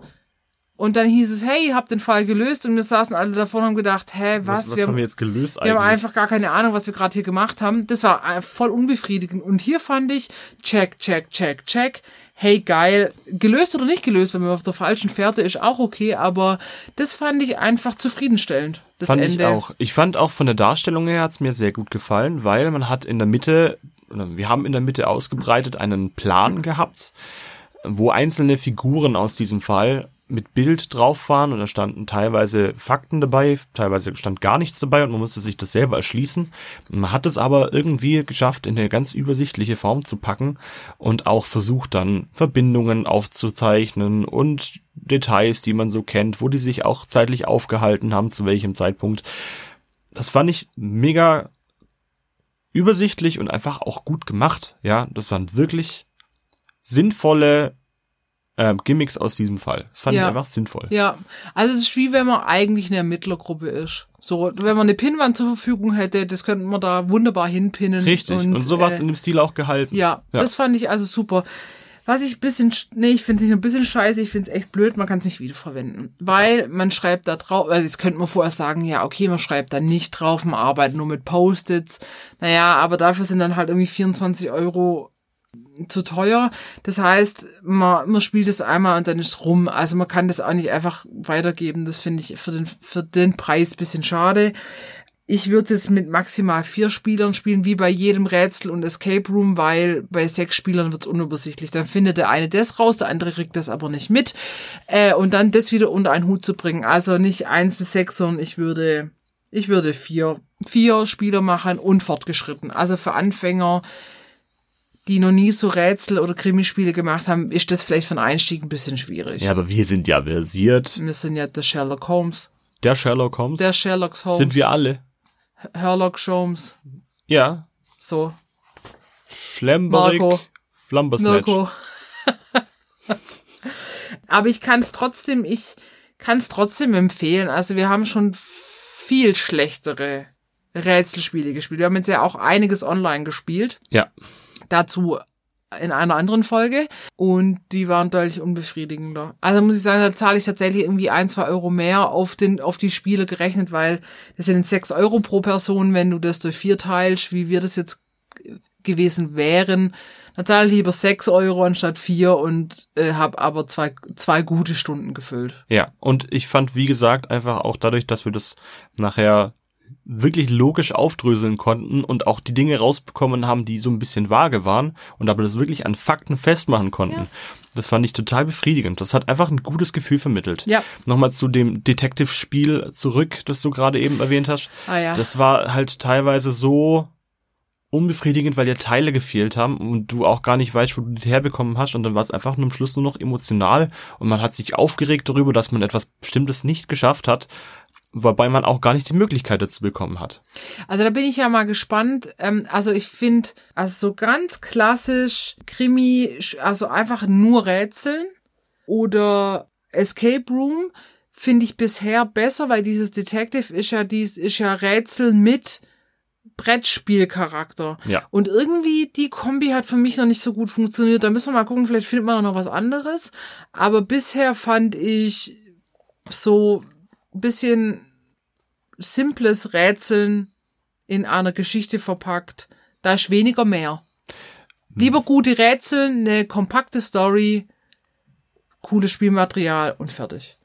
Und dann hieß es, hey, ihr habt den Fall gelöst und wir saßen alle davor und haben gedacht, hä, was? Was, was wir haben wir jetzt gelöst wir eigentlich? haben einfach gar keine Ahnung, was wir gerade hier gemacht haben. Das war äh, voll unbefriedigend. Und hier fand ich, check, check, check, check. Hey, geil. Gelöst oder nicht gelöst, wenn man auf der falschen Fährte ist, auch okay. Aber das fand ich einfach zufriedenstellend. Das fand Ende. ich auch. Ich fand auch von der Darstellung her hat's mir sehr gut gefallen, weil man hat in der Mitte, wir haben in der Mitte ausgebreitet einen Plan gehabt, wo einzelne Figuren aus diesem Fall mit Bild drauf waren und da standen teilweise Fakten dabei, teilweise stand gar nichts dabei und man musste sich das selber erschließen. Man hat es aber irgendwie geschafft, in eine ganz übersichtliche Form zu packen und auch versucht dann Verbindungen aufzuzeichnen und Details, die man so kennt, wo die sich auch zeitlich aufgehalten haben, zu welchem Zeitpunkt. Das fand ich mega übersichtlich und einfach auch gut gemacht. Ja, das waren wirklich sinnvolle äh, Gimmicks aus diesem Fall. Das fand Ja. ich einfach sinnvoll. Ja, also es ist wie wenn man eigentlich eine Ermittlergruppe ist. So, wenn man eine Pinnwand zur Verfügung hätte, das könnte man da wunderbar hinpinnen. Richtig. Und, sowas äh, in dem Stil auch gehalten. Ja, Ja. das fand ich also super. Was ich ein bisschen, sch- nee, ich finde es nicht ein bisschen scheiße, ich finde es echt blöd, man kann es nicht wiederverwenden. Weil man schreibt da drauf, also jetzt könnte man vorher sagen, ja, okay, man schreibt da nicht drauf, man arbeitet nur mit Post-its. Naja, aber dafür sind dann halt irgendwie 24 Euro zu teuer. Das heißt, man, man spielt es einmal und dann ist rum. Also man kann das auch nicht einfach weitergeben. Das finde ich für den, für den Preis bisschen schade. Ich würde es mit maximal vier Spielern spielen, wie bei jedem Rätsel und Escape Room, weil bei sechs Spielern wird's unübersichtlich. Dann findet der eine das raus, der andere kriegt das aber nicht mit. Äh, und dann das wieder unter einen Hut zu bringen. Also nicht eins bis sechs, sondern ich würde, ich würde vier, vier Spieler machen und fortgeschritten. Also für Anfänger, die noch nie so Rätsel oder Krimispiele gemacht haben, ist das vielleicht von Einstieg ein bisschen schwierig. Ja, aber wir sind ja versiert. Wir sind ja der Sherlock Holmes. Der Sherlock Holmes. Der Sherlock Holmes. sind wir alle. Herlock Holmes. Ja. So. Schlemberig. Marco. Flambersnatch. Mirko. (laughs) Aber ich kann es trotzdem, ich kann es trotzdem empfehlen. Also wir haben schon viel schlechtere Rätselspiele gespielt. Wir haben jetzt ja auch einiges online gespielt. Ja. Dazu in einer anderen Folge und die waren deutlich unbefriedigender. Also muss ich sagen, da zahle ich tatsächlich irgendwie ein, zwei Euro mehr auf den, auf die Spiele gerechnet, weil das sind sechs Euro pro Person, wenn du das durch vier teilst, wie wir das jetzt gewesen wären. Dann zahle ich lieber sechs Euro anstatt vier und äh, habe aber zwei, zwei gute Stunden gefüllt. Ja, und ich fand, wie gesagt, einfach auch dadurch, dass wir das nachher wirklich logisch aufdröseln konnten und auch die Dinge rausbekommen haben, die so ein bisschen vage waren und aber das wirklich an Fakten festmachen konnten. Ja. Das fand ich total befriedigend. Das hat einfach ein gutes Gefühl vermittelt. Ja. Nochmal zu dem Detective-Spiel zurück, das du gerade eben erwähnt hast. Ah, ja. Das war halt teilweise so unbefriedigend, weil dir Teile gefehlt haben und du auch gar nicht weißt, wo du die herbekommen hast und dann war es einfach nur am Schluss nur noch emotional und man hat sich aufgeregt darüber, dass man etwas Bestimmtes nicht geschafft hat wobei man auch gar nicht die Möglichkeit dazu bekommen hat. Also da bin ich ja mal gespannt. Ähm, also ich finde, also so ganz klassisch Krimi, also einfach nur Rätseln oder Escape Room finde ich bisher besser, weil dieses Detective ist ja dies ist ja Rätsel mit Brettspielcharakter. Ja. Und irgendwie die Kombi hat für mich noch nicht so gut funktioniert. Da müssen wir mal gucken, vielleicht findet man noch was anderes. Aber bisher fand ich so bisschen simples Rätseln in einer Geschichte verpackt. Da ist weniger mehr. Lieber gute Rätsel, eine kompakte Story, cooles Spielmaterial und fertig.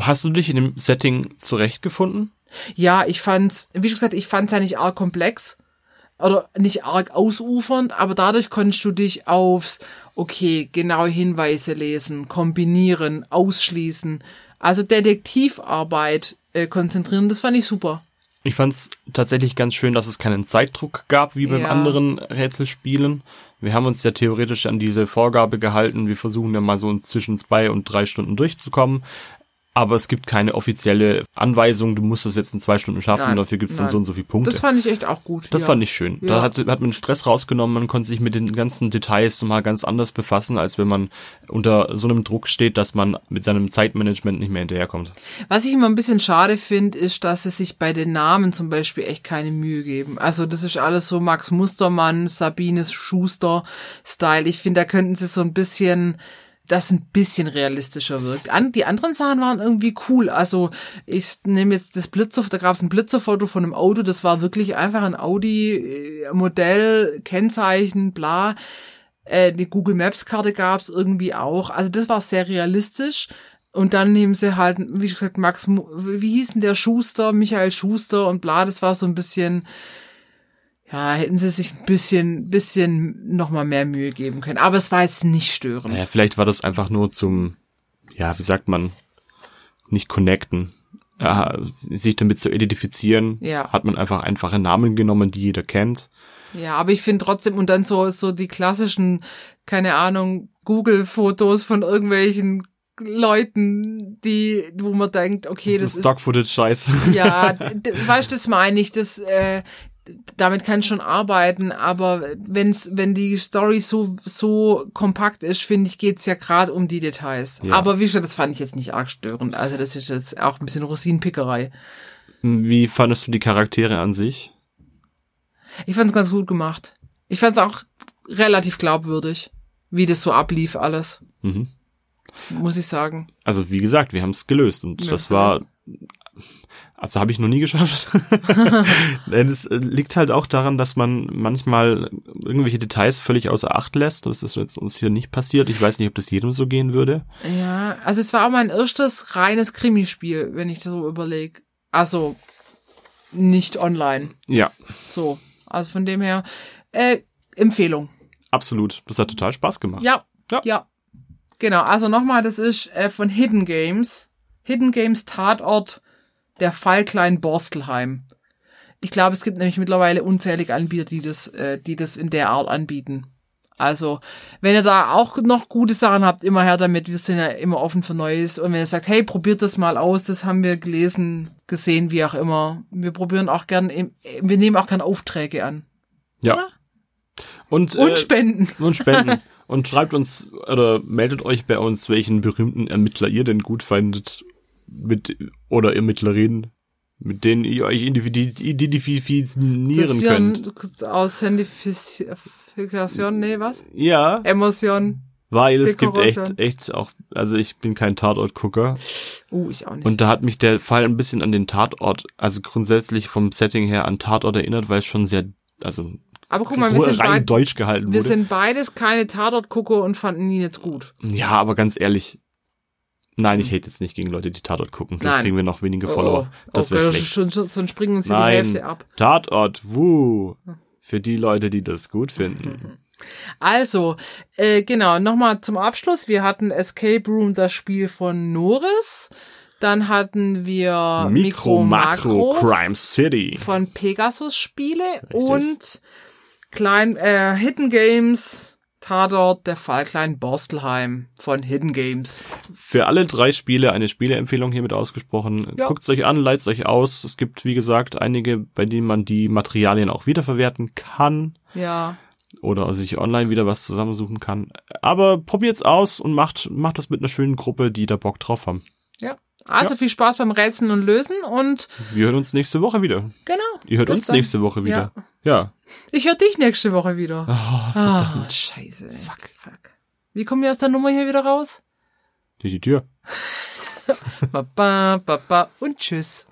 Hast du dich in dem Setting zurechtgefunden? Ja, ich fand's, wie schon gesagt, ich fand's ja nicht arg komplex oder nicht arg ausufernd, aber dadurch konntest du dich aufs, okay, genaue Hinweise lesen, kombinieren, ausschließen, also Detektivarbeit äh, konzentrieren. Das fand ich super. Ich fand es tatsächlich ganz schön, dass es keinen Zeitdruck gab, wie beim ja. anderen Rätselspielen. Wir haben uns ja theoretisch an diese Vorgabe gehalten. Wir versuchen ja mal so zwischen zwei und drei Stunden durchzukommen aber es gibt keine offizielle Anweisung, du musst das jetzt in zwei Stunden schaffen, nein, dafür gibt es dann so und so viele Punkte. Das fand ich echt auch gut. Das ja. fand ich schön. Ja. Da hat, hat man Stress rausgenommen, man konnte sich mit den ganzen Details nochmal ganz anders befassen, als wenn man unter so einem Druck steht, dass man mit seinem Zeitmanagement nicht mehr hinterherkommt. Was ich immer ein bisschen schade finde, ist, dass sie sich bei den Namen zum Beispiel echt keine Mühe geben. Also das ist alles so Max Mustermann, Sabines Schuster-Style. Ich finde, da könnten sie so ein bisschen das ein bisschen realistischer wirkt. An, die anderen Sachen waren irgendwie cool. Also ich nehme jetzt das Blitzer, da gab es ein Blitzerfoto von einem Auto, das war wirklich einfach ein Audi-Modell, äh, Kennzeichen, bla. Äh, die Google Maps-Karte gab es irgendwie auch. Also das war sehr realistisch. Und dann nehmen sie halt, wie gesagt, Max, wie hieß denn der Schuster, Michael Schuster und bla, das war so ein bisschen, ja, hätten sie sich ein bisschen, bisschen noch mal mehr Mühe geben können. Aber es war jetzt nicht störend. Ja, vielleicht war das einfach nur zum, ja, wie sagt man, nicht connecten. Ja, sich damit zu identifizieren, ja. hat man einfach einfache Namen genommen, die jeder kennt. Ja, aber ich finde trotzdem, und dann so, so die klassischen, keine Ahnung, Google-Fotos von irgendwelchen Leuten, die, wo man denkt, okay, das, das ist Stock-Footage-Scheiße. Ja, (laughs) weißt du, das meine ich, das, äh, damit kann ich schon arbeiten, aber wenn's, wenn die Story so, so kompakt ist, finde ich, geht's ja gerade um die Details. Ja. Aber wie gesagt, das fand ich jetzt nicht arg störend. Also das ist jetzt auch ein bisschen Rosinenpickerei. Wie fandest du die Charaktere an sich? Ich fand's ganz gut gemacht. Ich fand's auch relativ glaubwürdig, wie das so ablief alles. Mhm. Muss ich sagen. Also wie gesagt, wir haben es gelöst und ja, das war also habe ich noch nie geschafft. (laughs) es äh, liegt halt auch daran, dass man manchmal irgendwelche Details völlig außer Acht lässt. Das ist jetzt uns hier nicht passiert. Ich weiß nicht, ob das jedem so gehen würde. Ja, also es war auch mein erstes reines Krimispiel, wenn ich so überlege. Also nicht online. Ja. So, also von dem her äh, Empfehlung. Absolut. Das hat total Spaß gemacht. Ja. Ja. ja. Genau. Also nochmal, das ist äh, von Hidden Games. Hidden Games Tatort der Fall Klein Borstelheim. Ich glaube, es gibt nämlich mittlerweile unzählige Anbieter, die das, äh, die das in der Art anbieten. Also, wenn ihr da auch noch gute Sachen habt, immer her damit. Wir sind ja immer offen für Neues. Und wenn ihr sagt, hey, probiert das mal aus, das haben wir gelesen, gesehen, wie auch immer. Wir probieren auch gern, wir nehmen auch gern Aufträge an. Ja. Oder? Und, und äh, Spenden. (laughs) Und Spenden. und schreibt uns oder meldet euch bei uns, welchen berühmten Ermittler ihr denn gut findet mit oder Ermittlerin, mit denen ihr euch identifizieren könnt. Authentifizieren. Pikasion, nee, was? Ja, Emotion. weil es gibt echt, echt auch, also ich bin kein Tatort-Gucker. Uh, ich auch nicht. Und da hat mich der Fall ein bisschen an den Tatort, also grundsätzlich vom Setting her an Tatort erinnert, weil es schon sehr, also Aber guck mal, wir sind, rein deutsch gehalten wir wurde. sind beides keine Tatort-Gucker und fanden ihn jetzt gut. Ja, aber ganz ehrlich, nein, ich hate jetzt nicht gegen Leute, die Tatort gucken. Vielleicht Nein. kriegen wir noch wenige Oh, Follower. Das wäre okay, schlecht. Schon, schon, sonst springen uns hier die Hälfte Nein, ab. Tatort, wuh. Für die Leute, die das gut finden. Also, äh, genau, nochmal zum Abschluss. Wir hatten Escape Room, das Spiel von Norris. Dann hatten wir Mikro, Makro, Makro Crime City. von Pegasus Spiele und Klein, äh, Hidden Games, Tatort, der Fall Klein Borstelheim von Hidden Games. Für alle drei Spiele eine Spieleempfehlung hiermit ausgesprochen. Ja. Guckt euch an, leitet euch aus. Es gibt, wie gesagt, einige, bei denen man die Materialien auch wiederverwerten kann Ja, oder sich online wieder was zusammensuchen kann. Aber probiert's aus und macht, macht das mit einer schönen Gruppe, die da Bock drauf haben. ja. Also Ja. viel Spaß beim Rätseln und Lösen und Wir hören uns nächste Woche wieder. genau. Ihr hört uns dann. nächste Woche wieder. Ja. Ich höre dich nächste Woche wieder. Oh, Ah, scheiße. Fuck, fuck. Wie kommen wir aus der Nummer hier wieder raus? die, die Tür. (laughs) Baba, baba und tschüss.